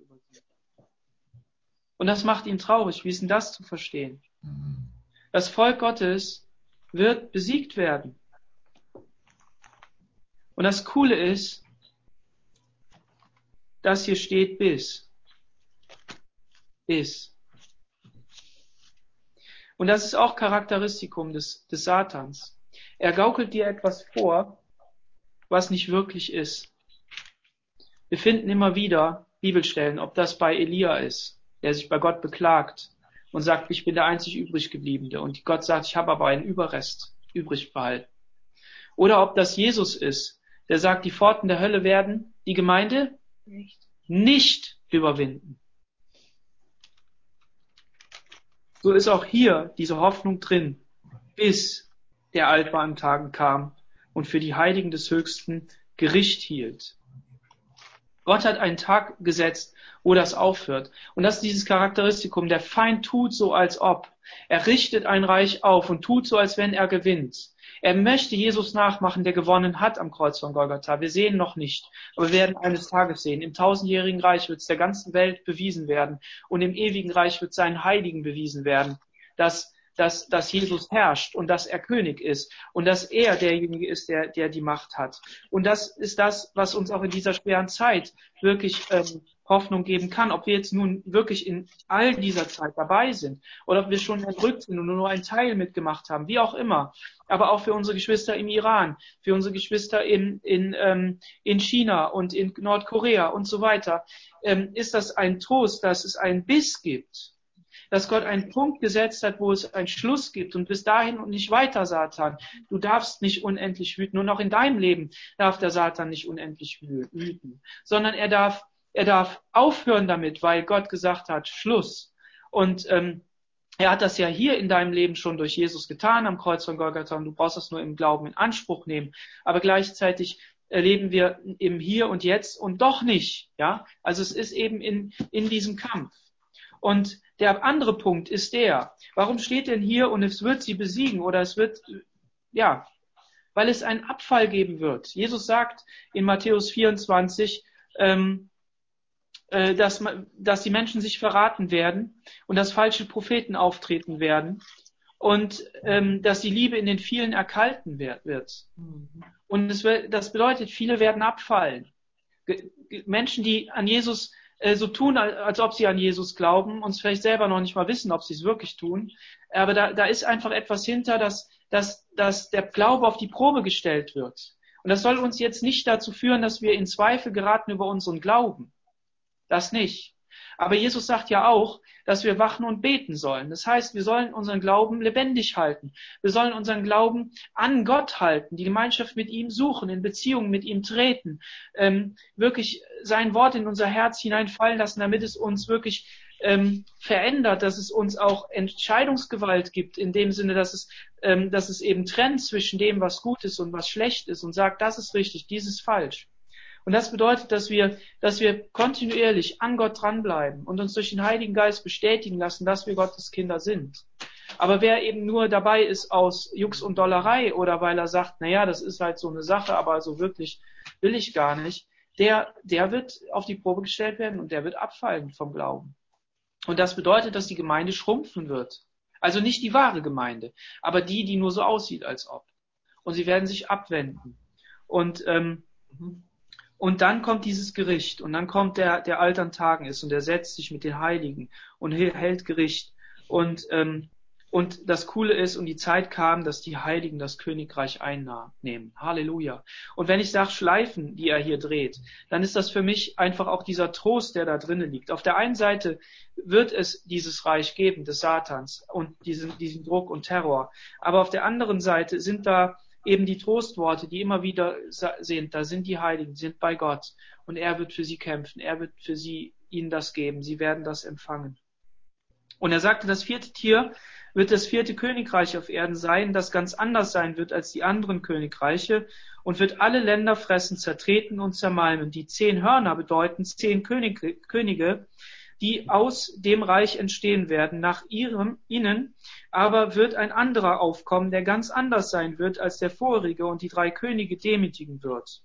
Und das macht ihn traurig. Wie ist denn das zu verstehen? Das Volk Gottes wird besiegt werden. Und das Coole ist, dass hier steht bis. Bis. Und das ist auch Charakteristikum des, des Satans. Er gaukelt dir etwas vor, was nicht wirklich ist. Wir finden immer wieder Bibelstellen, ob das bei Elia ist, der sich bei Gott beklagt und sagt, ich bin der einzig übrig gebliebene. Und Gott sagt, ich habe aber einen Überrest übrig behalten. Oder ob das Jesus ist, der sagt, die Pforten der Hölle werden die Gemeinde nicht, nicht überwinden. So ist auch hier diese Hoffnung drin, bis der Altbar an Tagen kam und für die Heiligen des Höchsten Gericht hielt. Gott hat einen Tag gesetzt, wo das aufhört. Und das ist dieses Charakteristikum. Der Feind tut so, als ob. Er richtet ein Reich auf und tut so, als wenn er gewinnt. Er möchte Jesus nachmachen, der gewonnen hat am Kreuz von Golgatha. Wir sehen noch nicht, aber wir werden eines Tages sehen. Im tausendjährigen Reich wird es der ganzen Welt bewiesen werden und im ewigen Reich wird seinen Heiligen bewiesen werden, dass dass, dass Jesus herrscht und dass er König ist und dass er derjenige ist, der, der die Macht hat. Und das ist das, was uns auch in dieser schweren Zeit wirklich ähm, Hoffnung geben kann. Ob wir jetzt nun wirklich in all dieser Zeit dabei sind oder ob wir schon entrückt sind und nur einen Teil mitgemacht haben, wie auch immer. Aber auch für unsere Geschwister im Iran, für unsere Geschwister in, in, ähm, in China und in Nordkorea und so weiter, ähm, ist das ein Trost, dass es einen Biss gibt. Dass Gott einen Punkt gesetzt hat, wo es einen Schluss gibt und bis dahin und nicht weiter, Satan. Du darfst nicht unendlich wüten. Und auch in deinem Leben darf der Satan nicht unendlich wüten, sondern er darf er darf aufhören damit, weil Gott gesagt hat, Schluss. Und ähm, er hat das ja hier in deinem Leben schon durch Jesus getan am Kreuz von Golgatha und du brauchst das nur im Glauben in Anspruch nehmen. Aber gleichzeitig erleben wir im Hier und Jetzt und doch nicht. Ja, also es ist eben in, in diesem Kampf. Und der andere Punkt ist der, warum steht denn hier und es wird sie besiegen oder es wird, ja, weil es einen Abfall geben wird. Jesus sagt in Matthäus 24, ähm, äh, dass, dass die Menschen sich verraten werden und dass falsche Propheten auftreten werden und ähm, dass die Liebe in den vielen erkalten wird. Und das, das bedeutet, viele werden abfallen. Menschen, die an Jesus äh, so tun, als ob sie an Jesus glauben, uns vielleicht selber noch nicht mal wissen, ob sie es wirklich tun. Aber da, da ist einfach etwas hinter, dass, dass, dass der Glaube auf die Probe gestellt wird. Und das soll uns jetzt nicht dazu führen, dass wir in Zweifel geraten über unseren Glauben. Das nicht. Aber Jesus sagt ja auch, dass wir wachen und beten sollen. Das heißt, wir sollen unseren Glauben lebendig halten. Wir sollen unseren Glauben an Gott halten, die Gemeinschaft mit ihm suchen, in Beziehungen mit ihm treten, ähm, wirklich sein Wort in unser Herz hineinfallen lassen, damit es uns wirklich ähm, verändert, dass es uns auch Entscheidungsgewalt gibt, in dem Sinne, dass es, ähm, dass es eben trennt zwischen dem, was gut ist und was schlecht ist und sagt, das ist richtig, dies ist falsch. Und das bedeutet, dass wir, dass wir kontinuierlich an Gott dranbleiben und uns durch den Heiligen Geist bestätigen lassen, dass wir Gottes Kinder sind. Aber wer eben nur dabei ist aus Jux und Dollerei oder weil er sagt, na ja, das ist halt so eine Sache, aber so wirklich will ich gar nicht, der, der wird auf die Probe gestellt werden und der wird abfallen vom Glauben. Und das bedeutet, dass die Gemeinde schrumpfen wird. Also nicht die wahre Gemeinde, aber die, die nur so aussieht, als ob. Und sie werden sich abwenden. Und ähm, und dann kommt dieses Gericht und dann kommt der, der altern Tagen ist und der setzt sich mit den Heiligen und hält Gericht. Und, ähm, und das Coole ist, und die Zeit kam, dass die Heiligen das Königreich einnehmen. Halleluja. Und wenn ich sage Schleifen, die er hier dreht, dann ist das für mich einfach auch dieser Trost, der da drinnen liegt. Auf der einen Seite wird es dieses Reich geben des Satans und diesen, diesen Druck und Terror. Aber auf der anderen Seite sind da eben die Trostworte, die immer wieder sind, da sind die Heiligen, sind bei Gott und er wird für sie kämpfen, er wird für sie ihnen das geben, sie werden das empfangen. Und er sagte, das vierte Tier wird das vierte Königreich auf Erden sein, das ganz anders sein wird als die anderen Königreiche und wird alle Länder fressen, zertreten und zermalmen. Die zehn Hörner bedeuten zehn Könige, Könige die aus dem Reich entstehen werden. Nach ihrem, ihnen aber wird ein anderer aufkommen, der ganz anders sein wird als der vorige und die drei Könige demütigen wird.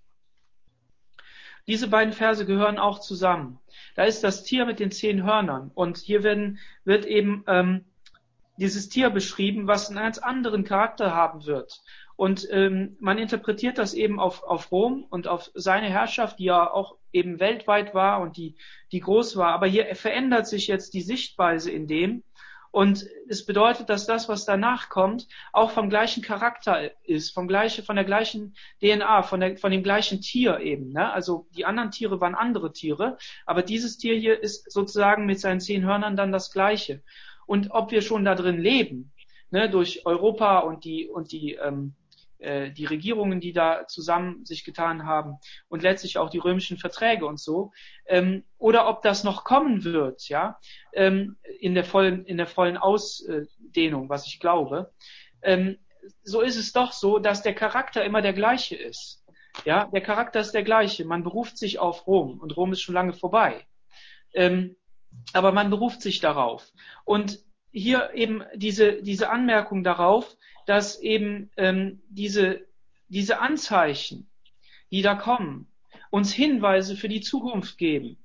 Diese beiden Verse gehören auch zusammen. Da ist das Tier mit den zehn Hörnern und hier werden, wird eben ähm, dieses Tier beschrieben, was einen ganz anderen Charakter haben wird. Und ähm, man interpretiert das eben auf, auf Rom und auf seine Herrschaft, die ja auch eben weltweit war und die, die groß war. Aber hier verändert sich jetzt die Sichtweise in dem. Und es bedeutet, dass das, was danach kommt, auch vom gleichen Charakter ist, vom gleichen, von der gleichen DNA, von, der, von dem gleichen Tier eben. Ne? Also die anderen Tiere waren andere Tiere, aber dieses Tier hier ist sozusagen mit seinen zehn Hörnern dann das gleiche. Und ob wir schon da drin leben, ne, durch Europa und die und die ähm, äh, die Regierungen, die da zusammen sich getan haben und letztlich auch die römischen Verträge und so, ähm, oder ob das noch kommen wird, ja, ähm, in der vollen, in der vollen Ausdehnung, was ich glaube, ähm, so ist es doch so, dass der Charakter immer der gleiche ist. Ja, der Charakter ist der gleiche. Man beruft sich auf Rom und Rom ist schon lange vorbei. Ähm, aber man beruft sich darauf. Und hier eben diese, diese Anmerkung darauf, dass eben ähm, diese, diese Anzeichen, die da kommen, uns Hinweise für die Zukunft geben.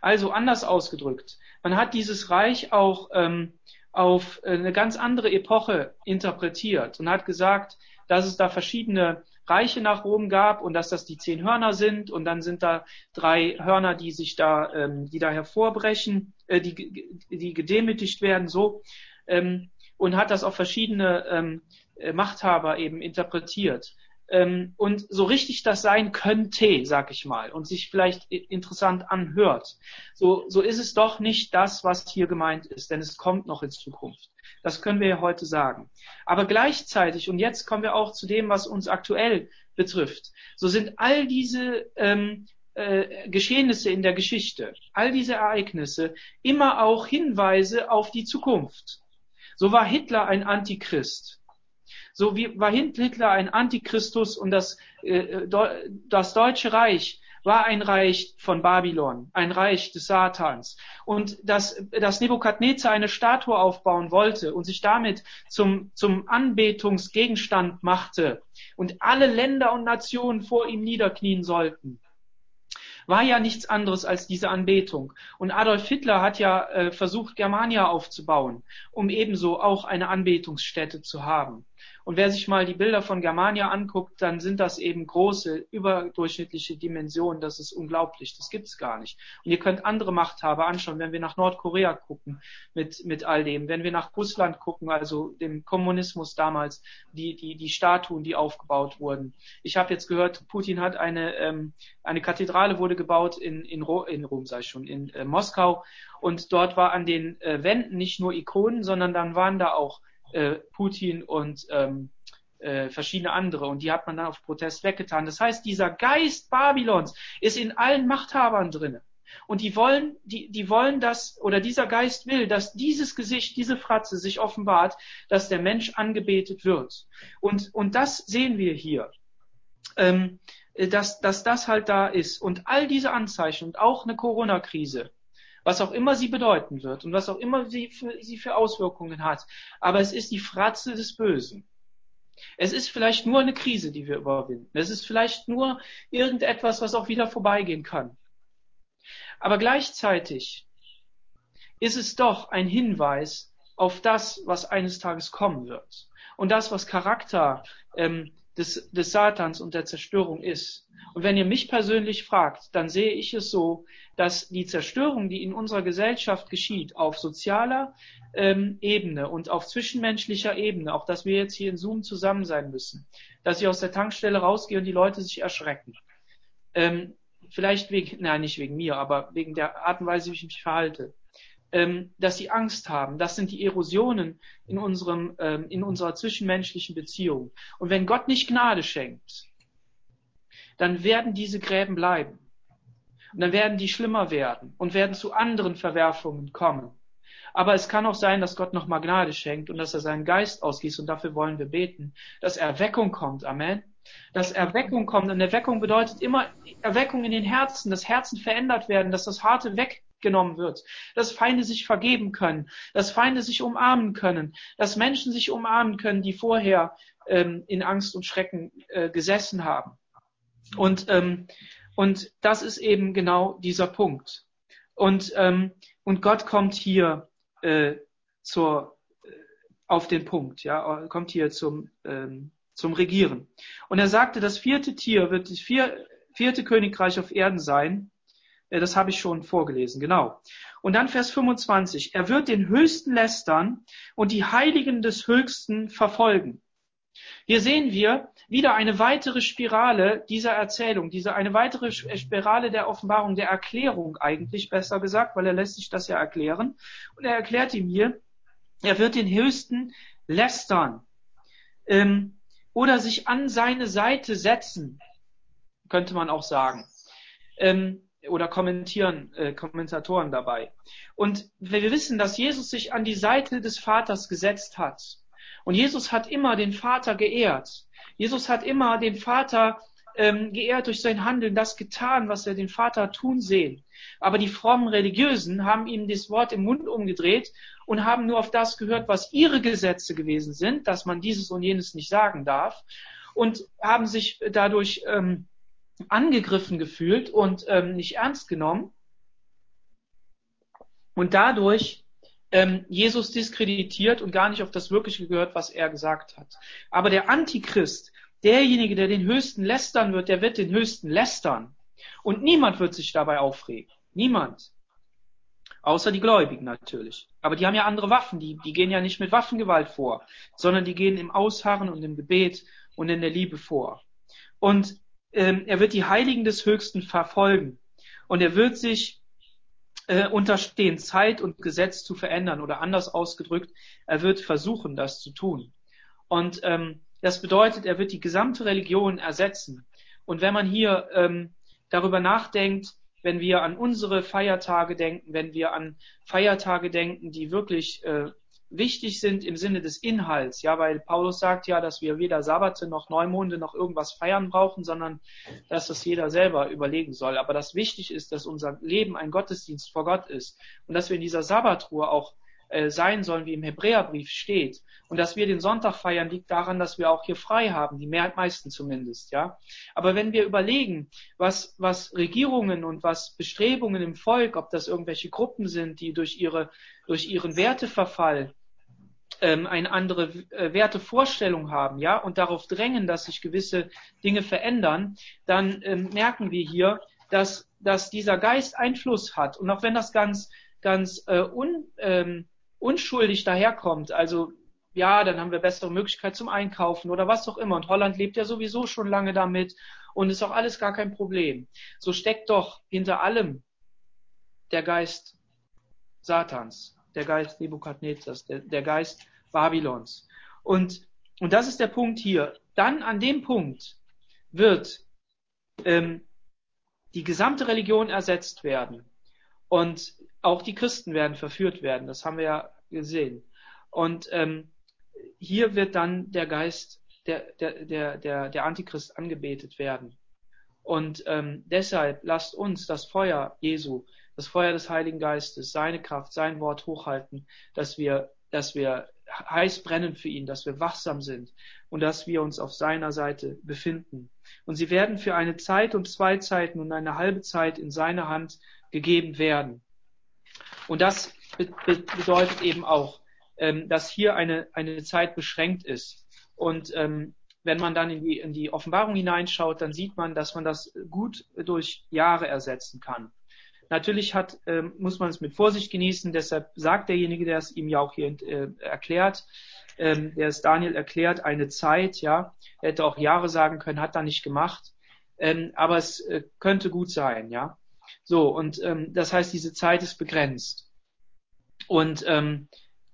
Also anders ausgedrückt, man hat dieses Reich auch ähm, auf eine ganz andere Epoche interpretiert und hat gesagt, dass es da verschiedene Reiche nach Rom gab und dass das die zehn Hörner sind und dann sind da drei Hörner, die sich da, ähm, die da hervorbrechen, äh, die, die gedemütigt werden, so. Ähm, und hat das auf verschiedene ähm, äh, Machthaber eben interpretiert. Ähm, und so richtig das sein könnte, sag ich mal, und sich vielleicht interessant anhört, so, so ist es doch nicht das, was hier gemeint ist, denn es kommt noch in Zukunft. Das können wir ja heute sagen. Aber gleichzeitig, und jetzt kommen wir auch zu dem, was uns aktuell betrifft, so sind all diese ähm, äh, Geschehnisse in der Geschichte, all diese Ereignisse immer auch Hinweise auf die Zukunft. So war Hitler ein Antichrist. So wie war Hitler ein Antichristus und das, äh, das Deutsche Reich war ein Reich von Babylon, ein Reich des Satans. Und dass, dass Nebukadnezar eine Statue aufbauen wollte und sich damit zum, zum Anbetungsgegenstand machte und alle Länder und Nationen vor ihm niederknien sollten war ja nichts anderes als diese Anbetung. Und Adolf Hitler hat ja äh, versucht, Germania aufzubauen, um ebenso auch eine Anbetungsstätte zu haben. Und wer sich mal die Bilder von Germania anguckt, dann sind das eben große, überdurchschnittliche Dimensionen. Das ist unglaublich. Das gibt es gar nicht. Und ihr könnt andere Machthaber anschauen, wenn wir nach Nordkorea gucken mit, mit all dem, wenn wir nach Russland gucken, also dem Kommunismus damals, die, die, die Statuen, die aufgebaut wurden. Ich habe jetzt gehört, Putin hat eine, ähm, eine Kathedrale wurde gebaut in, in, Ro in Rom, sei schon, in äh, Moskau. Und dort war an den äh, Wänden nicht nur Ikonen, sondern dann waren da auch äh, Putin und ähm, äh, verschiedene andere. Und die hat man dann auf Protest weggetan. Das heißt, dieser Geist Babylons ist in allen Machthabern drinne. Und die wollen, die, die wollen das, oder dieser Geist will, dass dieses Gesicht, diese Fratze sich offenbart, dass der Mensch angebetet wird. Und, und das sehen wir hier. Ähm, dass, dass das halt da ist. Und all diese Anzeichen und auch eine Corona-Krise, was auch immer sie bedeuten wird und was auch immer sie für, sie für Auswirkungen hat. Aber es ist die Fratze des Bösen. Es ist vielleicht nur eine Krise, die wir überwinden. Es ist vielleicht nur irgendetwas, was auch wieder vorbeigehen kann. Aber gleichzeitig ist es doch ein Hinweis auf das, was eines Tages kommen wird. Und das, was Charakter ähm, des, des Satans und der Zerstörung ist. Und wenn ihr mich persönlich fragt, dann sehe ich es so, dass die Zerstörung, die in unserer Gesellschaft geschieht, auf sozialer ähm, Ebene und auf zwischenmenschlicher Ebene, auch dass wir jetzt hier in Zoom zusammen sein müssen, dass ich aus der Tankstelle rausgehe und die Leute sich erschrecken. Ähm, vielleicht wegen, nein, nicht wegen mir, aber wegen der Art und Weise, wie ich mich verhalte dass sie Angst haben. Das sind die Erosionen in, unserem, ähm, in unserer zwischenmenschlichen Beziehung. Und wenn Gott nicht Gnade schenkt, dann werden diese Gräben bleiben. Und dann werden die schlimmer werden und werden zu anderen Verwerfungen kommen. Aber es kann auch sein, dass Gott nochmal Gnade schenkt und dass er seinen Geist ausgießt und dafür wollen wir beten, dass Erweckung kommt. Amen. Dass Erweckung kommt und Erweckung bedeutet immer Erweckung in den Herzen, dass Herzen verändert werden, dass das Harte weggenommen wird, dass Feinde sich vergeben können, dass Feinde sich umarmen können, dass Menschen sich umarmen können, die vorher ähm, in Angst und Schrecken äh, gesessen haben. Und, ähm, und das ist eben genau dieser Punkt. Und, ähm, und Gott kommt hier äh, zur, äh, auf den Punkt, ja, kommt hier zum, ähm, zum Regieren. Und er sagte, das vierte Tier wird das vier, vierte Königreich auf Erden sein. Äh, das habe ich schon vorgelesen, genau. Und dann Vers 25. Er wird den Höchsten lästern und die Heiligen des Höchsten verfolgen. Hier sehen wir wieder eine weitere Spirale dieser Erzählung, diese eine weitere Spirale der Offenbarung, der Erklärung eigentlich, besser gesagt, weil er lässt sich das ja erklären. Und er erklärt ihm hier, er wird den Höchsten lästern ähm, oder sich an seine Seite setzen, könnte man auch sagen. Ähm, oder kommentieren, äh, Kommentatoren dabei. Und wir wissen, dass Jesus sich an die Seite des Vaters gesetzt hat. Und Jesus hat immer den Vater geehrt. Jesus hat immer den Vater ähm, geehrt durch sein Handeln, das getan, was er den Vater tun sehen. Aber die frommen Religiösen haben ihm das Wort im Mund umgedreht und haben nur auf das gehört, was ihre Gesetze gewesen sind, dass man dieses und jenes nicht sagen darf und haben sich dadurch ähm, angegriffen gefühlt und ähm, nicht ernst genommen. Und dadurch ähm, Jesus diskreditiert und gar nicht auf das Wirkliche gehört, was er gesagt hat. Aber der Antichrist, derjenige, der den Höchsten lästern wird, der wird den Höchsten lästern. Und niemand wird sich dabei aufregen. Niemand. Außer die Gläubigen natürlich. Aber die haben ja andere Waffen. Die, die gehen ja nicht mit Waffengewalt vor, sondern die gehen im Ausharren und im Gebet und in der Liebe vor. Und ähm, er wird die Heiligen des Höchsten verfolgen. Und er wird sich äh, unterstehen, Zeit und Gesetz zu verändern oder anders ausgedrückt, er wird versuchen, das zu tun. Und ähm, das bedeutet, er wird die gesamte Religion ersetzen. Und wenn man hier ähm, darüber nachdenkt, wenn wir an unsere Feiertage denken, wenn wir an Feiertage denken, die wirklich äh, wichtig sind im Sinne des Inhalts, ja, weil Paulus sagt ja, dass wir weder Sabbate noch Neumonde noch irgendwas feiern brauchen, sondern dass das jeder selber überlegen soll. Aber das wichtig ist, dass unser Leben ein Gottesdienst vor Gott ist und dass wir in dieser Sabbatruhe auch äh, sein sollen, wie im Hebräerbrief steht. Und dass wir den Sonntag feiern, liegt daran, dass wir auch hier frei haben, die meisten zumindest, ja. Aber wenn wir überlegen, was, was Regierungen und was Bestrebungen im Volk, ob das irgendwelche Gruppen sind, die durch ihre, durch ihren Werteverfall ähm, eine andere äh, Wertevorstellung haben, ja, und darauf drängen, dass sich gewisse Dinge verändern, dann ähm, merken wir hier, dass, dass dieser Geist Einfluss hat. Und auch wenn das ganz, ganz äh, un, ähm, unschuldig daherkommt, also ja, dann haben wir bessere Möglichkeit zum Einkaufen oder was auch immer. Und Holland lebt ja sowieso schon lange damit und ist auch alles gar kein Problem. So steckt doch hinter allem der Geist Satans der Geist Nebukadnezars, der, der Geist Babylons. Und, und das ist der Punkt hier. Dann an dem Punkt wird ähm, die gesamte Religion ersetzt werden. Und auch die Christen werden verführt werden. Das haben wir ja gesehen. Und ähm, hier wird dann der Geist, der, der, der, der, der Antichrist angebetet werden. Und ähm, deshalb lasst uns das Feuer Jesu das Feuer des Heiligen Geistes, seine Kraft, sein Wort hochhalten, dass wir, dass wir heiß brennen für ihn, dass wir wachsam sind und dass wir uns auf seiner Seite befinden. Und sie werden für eine Zeit und zwei Zeiten und eine halbe Zeit in seine Hand gegeben werden. Und das be be bedeutet eben auch, ähm, dass hier eine, eine Zeit beschränkt ist. Und ähm, wenn man dann in die, in die Offenbarung hineinschaut, dann sieht man, dass man das gut durch Jahre ersetzen kann. Natürlich hat, äh, muss man es mit Vorsicht genießen, deshalb sagt derjenige, der es ihm ja auch hier äh, erklärt, ähm, der es Daniel erklärt, eine Zeit, ja, er hätte auch Jahre sagen können, hat er nicht gemacht, ähm, aber es äh, könnte gut sein, ja. So, und ähm, das heißt, diese Zeit ist begrenzt. Und, ähm,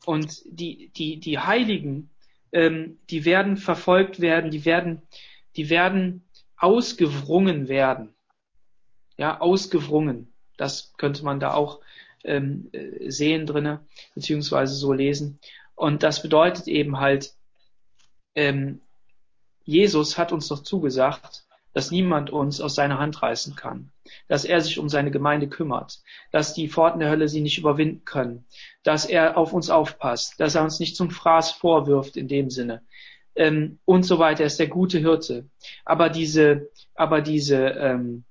und die, die, die Heiligen, ähm, die werden verfolgt werden, die werden, die werden ausgewrungen werden. Ja, ausgewrungen. Das könnte man da auch ähm, äh, sehen drinne, beziehungsweise so lesen. Und das bedeutet eben halt, ähm, Jesus hat uns doch zugesagt, dass niemand uns aus seiner Hand reißen kann, dass er sich um seine Gemeinde kümmert, dass die Pforten der Hölle sie nicht überwinden können, dass er auf uns aufpasst, dass er uns nicht zum Fraß vorwirft in dem Sinne ähm, und so weiter. Er ist der gute Hirte. Aber diese, aber diese, ähm,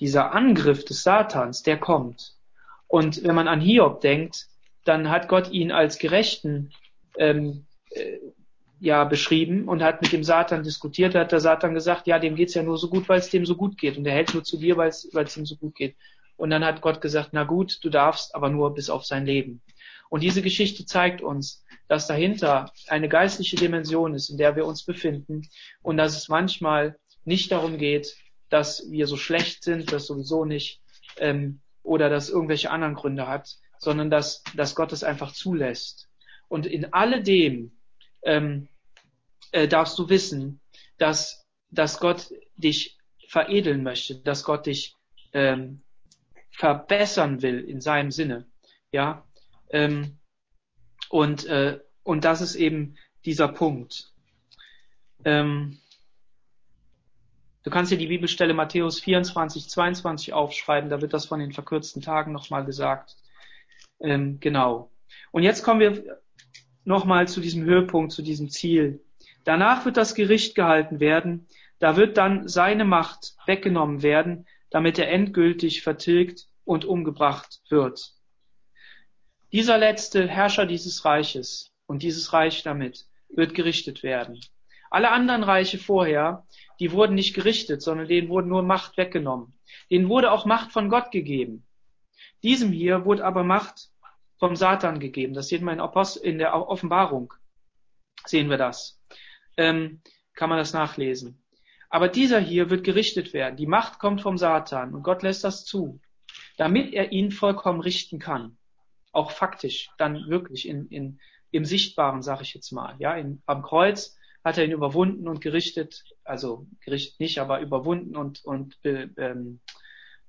dieser Angriff des Satans, der kommt. Und wenn man an Hiob denkt, dann hat Gott ihn als Gerechten ähm, äh, ja beschrieben und hat mit dem Satan diskutiert, hat der Satan gesagt, ja, dem geht's ja nur so gut, weil es dem so gut geht und er hält nur zu dir, weil es ihm so gut geht. Und dann hat Gott gesagt, na gut, du darfst, aber nur bis auf sein Leben. Und diese Geschichte zeigt uns, dass dahinter eine geistliche Dimension ist, in der wir uns befinden und dass es manchmal nicht darum geht, dass wir so schlecht sind, das sowieso nicht, ähm, oder dass irgendwelche anderen Gründe hat, sondern dass, dass Gott es einfach zulässt. Und in alledem ähm, äh, darfst du wissen, dass, dass Gott dich veredeln möchte, dass Gott dich ähm, verbessern will in seinem Sinne. Ja, ähm, und, äh, und das ist eben dieser Punkt. Ähm, du kannst dir die Bibelstelle Matthäus 24, 22 aufschreiben, da wird das von den verkürzten Tagen nochmal gesagt. Ähm, genau. Und jetzt kommen wir nochmal zu diesem Höhepunkt, zu diesem Ziel. Danach wird das Gericht gehalten werden, da wird dann seine Macht weggenommen werden, damit er endgültig vertilgt und umgebracht wird. Dieser letzte Herrscher dieses Reiches und dieses Reich damit wird gerichtet werden. Alle anderen Reiche vorher, die wurden nicht gerichtet, sondern denen wurde nur Macht weggenommen. Denen wurde auch Macht von Gott gegeben. Diesem hier wurde aber Macht vom Satan gegeben. Das sehen wir in, der Offenbarung. Sehen wir das ähm, kann man das nachlesen. Aber dieser hier wird gerichtet werden. Die Macht kommt vom Satan und Gott lässt das zu, damit er ihn vollkommen richten kann. Auch faktisch, dann wirklich in, in, im Sichtbaren, sage ich jetzt mal. Ja, in, am Kreuz hat er ihn überwunden und gerichtet, also gerichtet nicht, aber überwunden und, und be, ähm,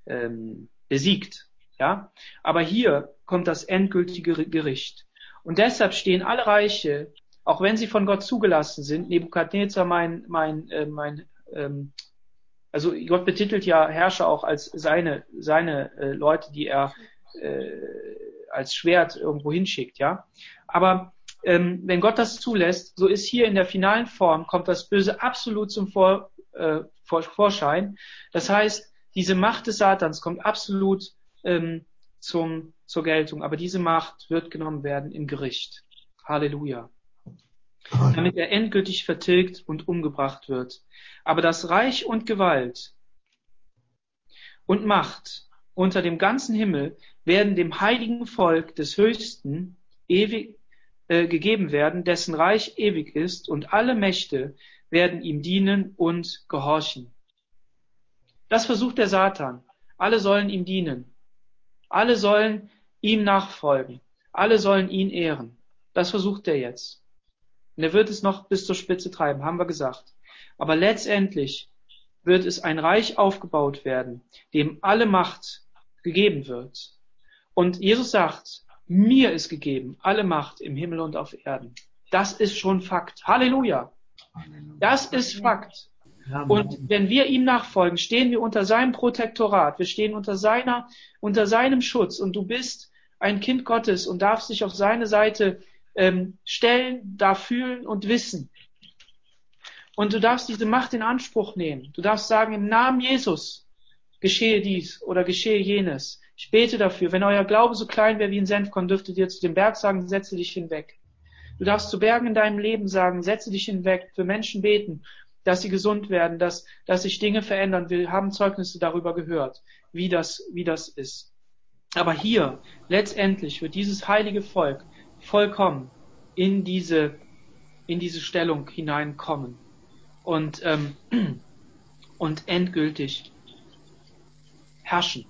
ähm, besiegt. Ja, aber hier kommt das endgültige Gericht. Und deshalb stehen alle Reiche auch wenn sie von Gott zugelassen sind, Nebukadnezar mein, mein, äh, mein ähm, also Gott betitelt ja Herrscher auch als seine, seine äh, Leute, die er äh, als Schwert irgendwo hinschickt, ja. Aber ähm, wenn Gott das zulässt, so ist hier in der finalen Form, kommt das Böse absolut zum Vor, äh, Vor Vorschein. Das heißt, diese Macht des Satans kommt absolut ähm, zum, zur Geltung. Aber diese Macht wird genommen werden im Gericht. Halleluja damit er endgültig vertilgt und umgebracht wird. Aber das Reich und Gewalt und Macht unter dem ganzen Himmel werden dem heiligen Volk des Höchsten ewig äh, gegeben werden, dessen Reich ewig ist, und alle Mächte werden ihm dienen und gehorchen. Das versucht der Satan. Alle sollen ihm dienen. Alle sollen ihm nachfolgen. Alle sollen ihn ehren. Das versucht er jetzt. Und er wird es noch bis zur Spitze treiben, haben wir gesagt. Aber letztendlich wird es ein Reich aufgebaut werden, dem alle Macht gegeben wird. Und Jesus sagt, mir ist gegeben alle Macht im Himmel und auf Erden. Das ist schon Fakt. Halleluja. Das ist Fakt. Und wenn wir ihm nachfolgen, stehen wir unter seinem Protektorat. Wir stehen unter seiner, unter seinem Schutz. Und du bist ein Kind Gottes und darfst dich auf seine Seite ähm, stellen, da fühlen und wissen. Und du darfst diese Macht in Anspruch nehmen. Du darfst sagen, im Namen Jesus geschehe dies oder geschehe jenes. Ich bete dafür. Wenn euer Glaube so klein wäre wie ein Senfkorn, dürftet ihr zu dem Berg sagen, setze dich hinweg. Du darfst zu Bergen in deinem Leben sagen, setze dich hinweg, für Menschen beten, dass sie gesund werden, dass, dass sich Dinge verändern. Wir haben Zeugnisse darüber gehört, wie das, wie das ist. Aber hier, letztendlich, wird dieses heilige Volk vollkommen in diese, in diese Stellung hineinkommen und, ähm, und endgültig herrschen,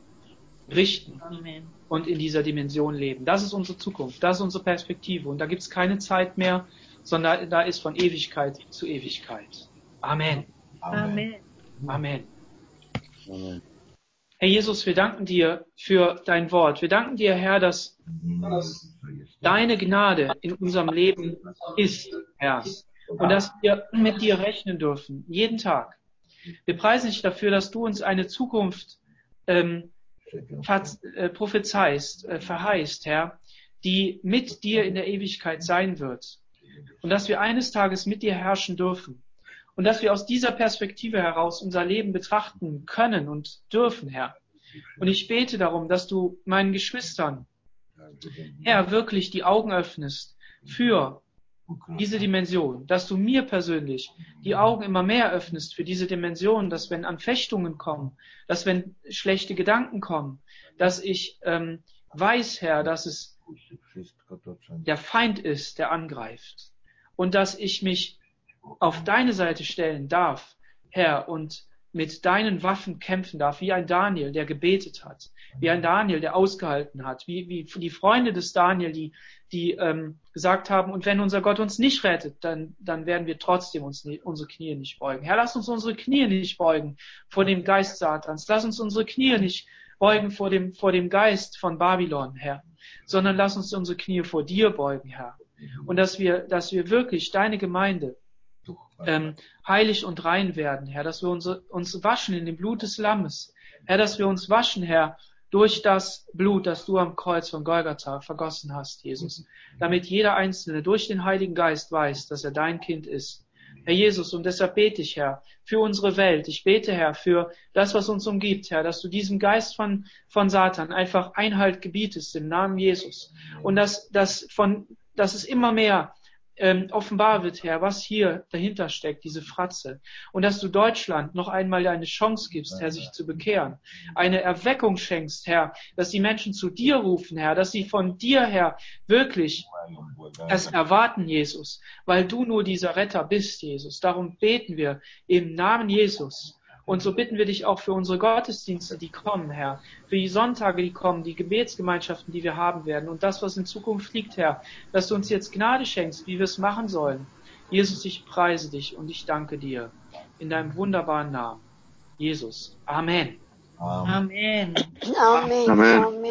richten Amen. und in dieser Dimension leben. Das ist unsere Zukunft, das ist unsere Perspektive und da gibt es keine Zeit mehr, sondern da ist von Ewigkeit zu Ewigkeit. Amen. Amen. Amen. Amen. Herr Jesus, wir danken dir für dein Wort. Wir danken dir, Herr, dass deine Gnade in unserem Leben ist, Herr. Und dass wir mit dir rechnen dürfen, jeden Tag. Wir preisen dich dafür, dass du uns eine Zukunft ähm, äh, prophezeist, äh, verheißt, Herr, die mit dir in der Ewigkeit sein wird. Und dass wir eines Tages mit dir herrschen dürfen. Und dass wir aus dieser Perspektive heraus unser Leben betrachten können und dürfen, Herr. Und ich bete darum, dass du meinen Geschwistern, Herr, wirklich die Augen öffnest für diese Dimension, dass du mir persönlich die Augen immer mehr öffnest für diese Dimension, dass wenn Anfechtungen kommen, dass wenn schlechte Gedanken kommen, dass ich ähm, weiß, Herr, dass es der Feind ist, der angreift und dass ich mich auf deine Seite stellen darf, Herr, und mit deinen Waffen kämpfen darf, wie ein Daniel, der gebetet hat, wie ein Daniel, der ausgehalten hat, wie, wie die Freunde des Daniel, die, die ähm, gesagt haben, und wenn unser Gott uns nicht rettet, dann, dann werden wir trotzdem uns nie, unsere Knie nicht beugen. Herr, lass uns unsere Knie nicht beugen vor dem Geist Satans. Lass uns unsere Knie nicht beugen vor dem, vor dem Geist von Babylon, Herr, sondern lass uns unsere Knie vor dir beugen, Herr. Und dass wir, dass wir wirklich deine Gemeinde ähm, heilig und rein werden, Herr, dass wir uns, uns waschen in dem Blut des Lammes. Herr, dass wir uns waschen, Herr, durch das Blut, das du am Kreuz von Golgatha vergossen hast, Jesus, damit jeder Einzelne durch den Heiligen Geist weiß, dass er dein Kind ist. Herr Jesus, und deshalb bete ich, Herr, für unsere Welt. Ich bete, Herr, für das, was uns umgibt, Herr, dass du diesem Geist von, von Satan einfach Einhalt gebietest im Namen Jesus. Und dass, dass, von, dass es immer mehr ähm, offenbar wird, Herr, was hier dahinter steckt, diese Fratze. Und dass du Deutschland noch einmal eine Chance gibst, Herr, sich zu bekehren. Eine Erweckung schenkst, Herr, dass die Menschen zu dir rufen, Herr, dass sie von dir, Herr, wirklich es erwarten, Jesus, weil du nur dieser Retter bist, Jesus. Darum beten wir im Namen Jesus. Und so bitten wir dich auch für unsere Gottesdienste, die kommen, Herr, für die Sonntage, die kommen, die Gebetsgemeinschaften, die wir haben werden und das, was in Zukunft liegt, Herr, dass du uns jetzt Gnade schenkst, wie wir es machen sollen. Jesus, ich preise dich und ich danke dir in deinem wunderbaren Namen. Jesus. Amen. Amen. Amen. Amen. Amen.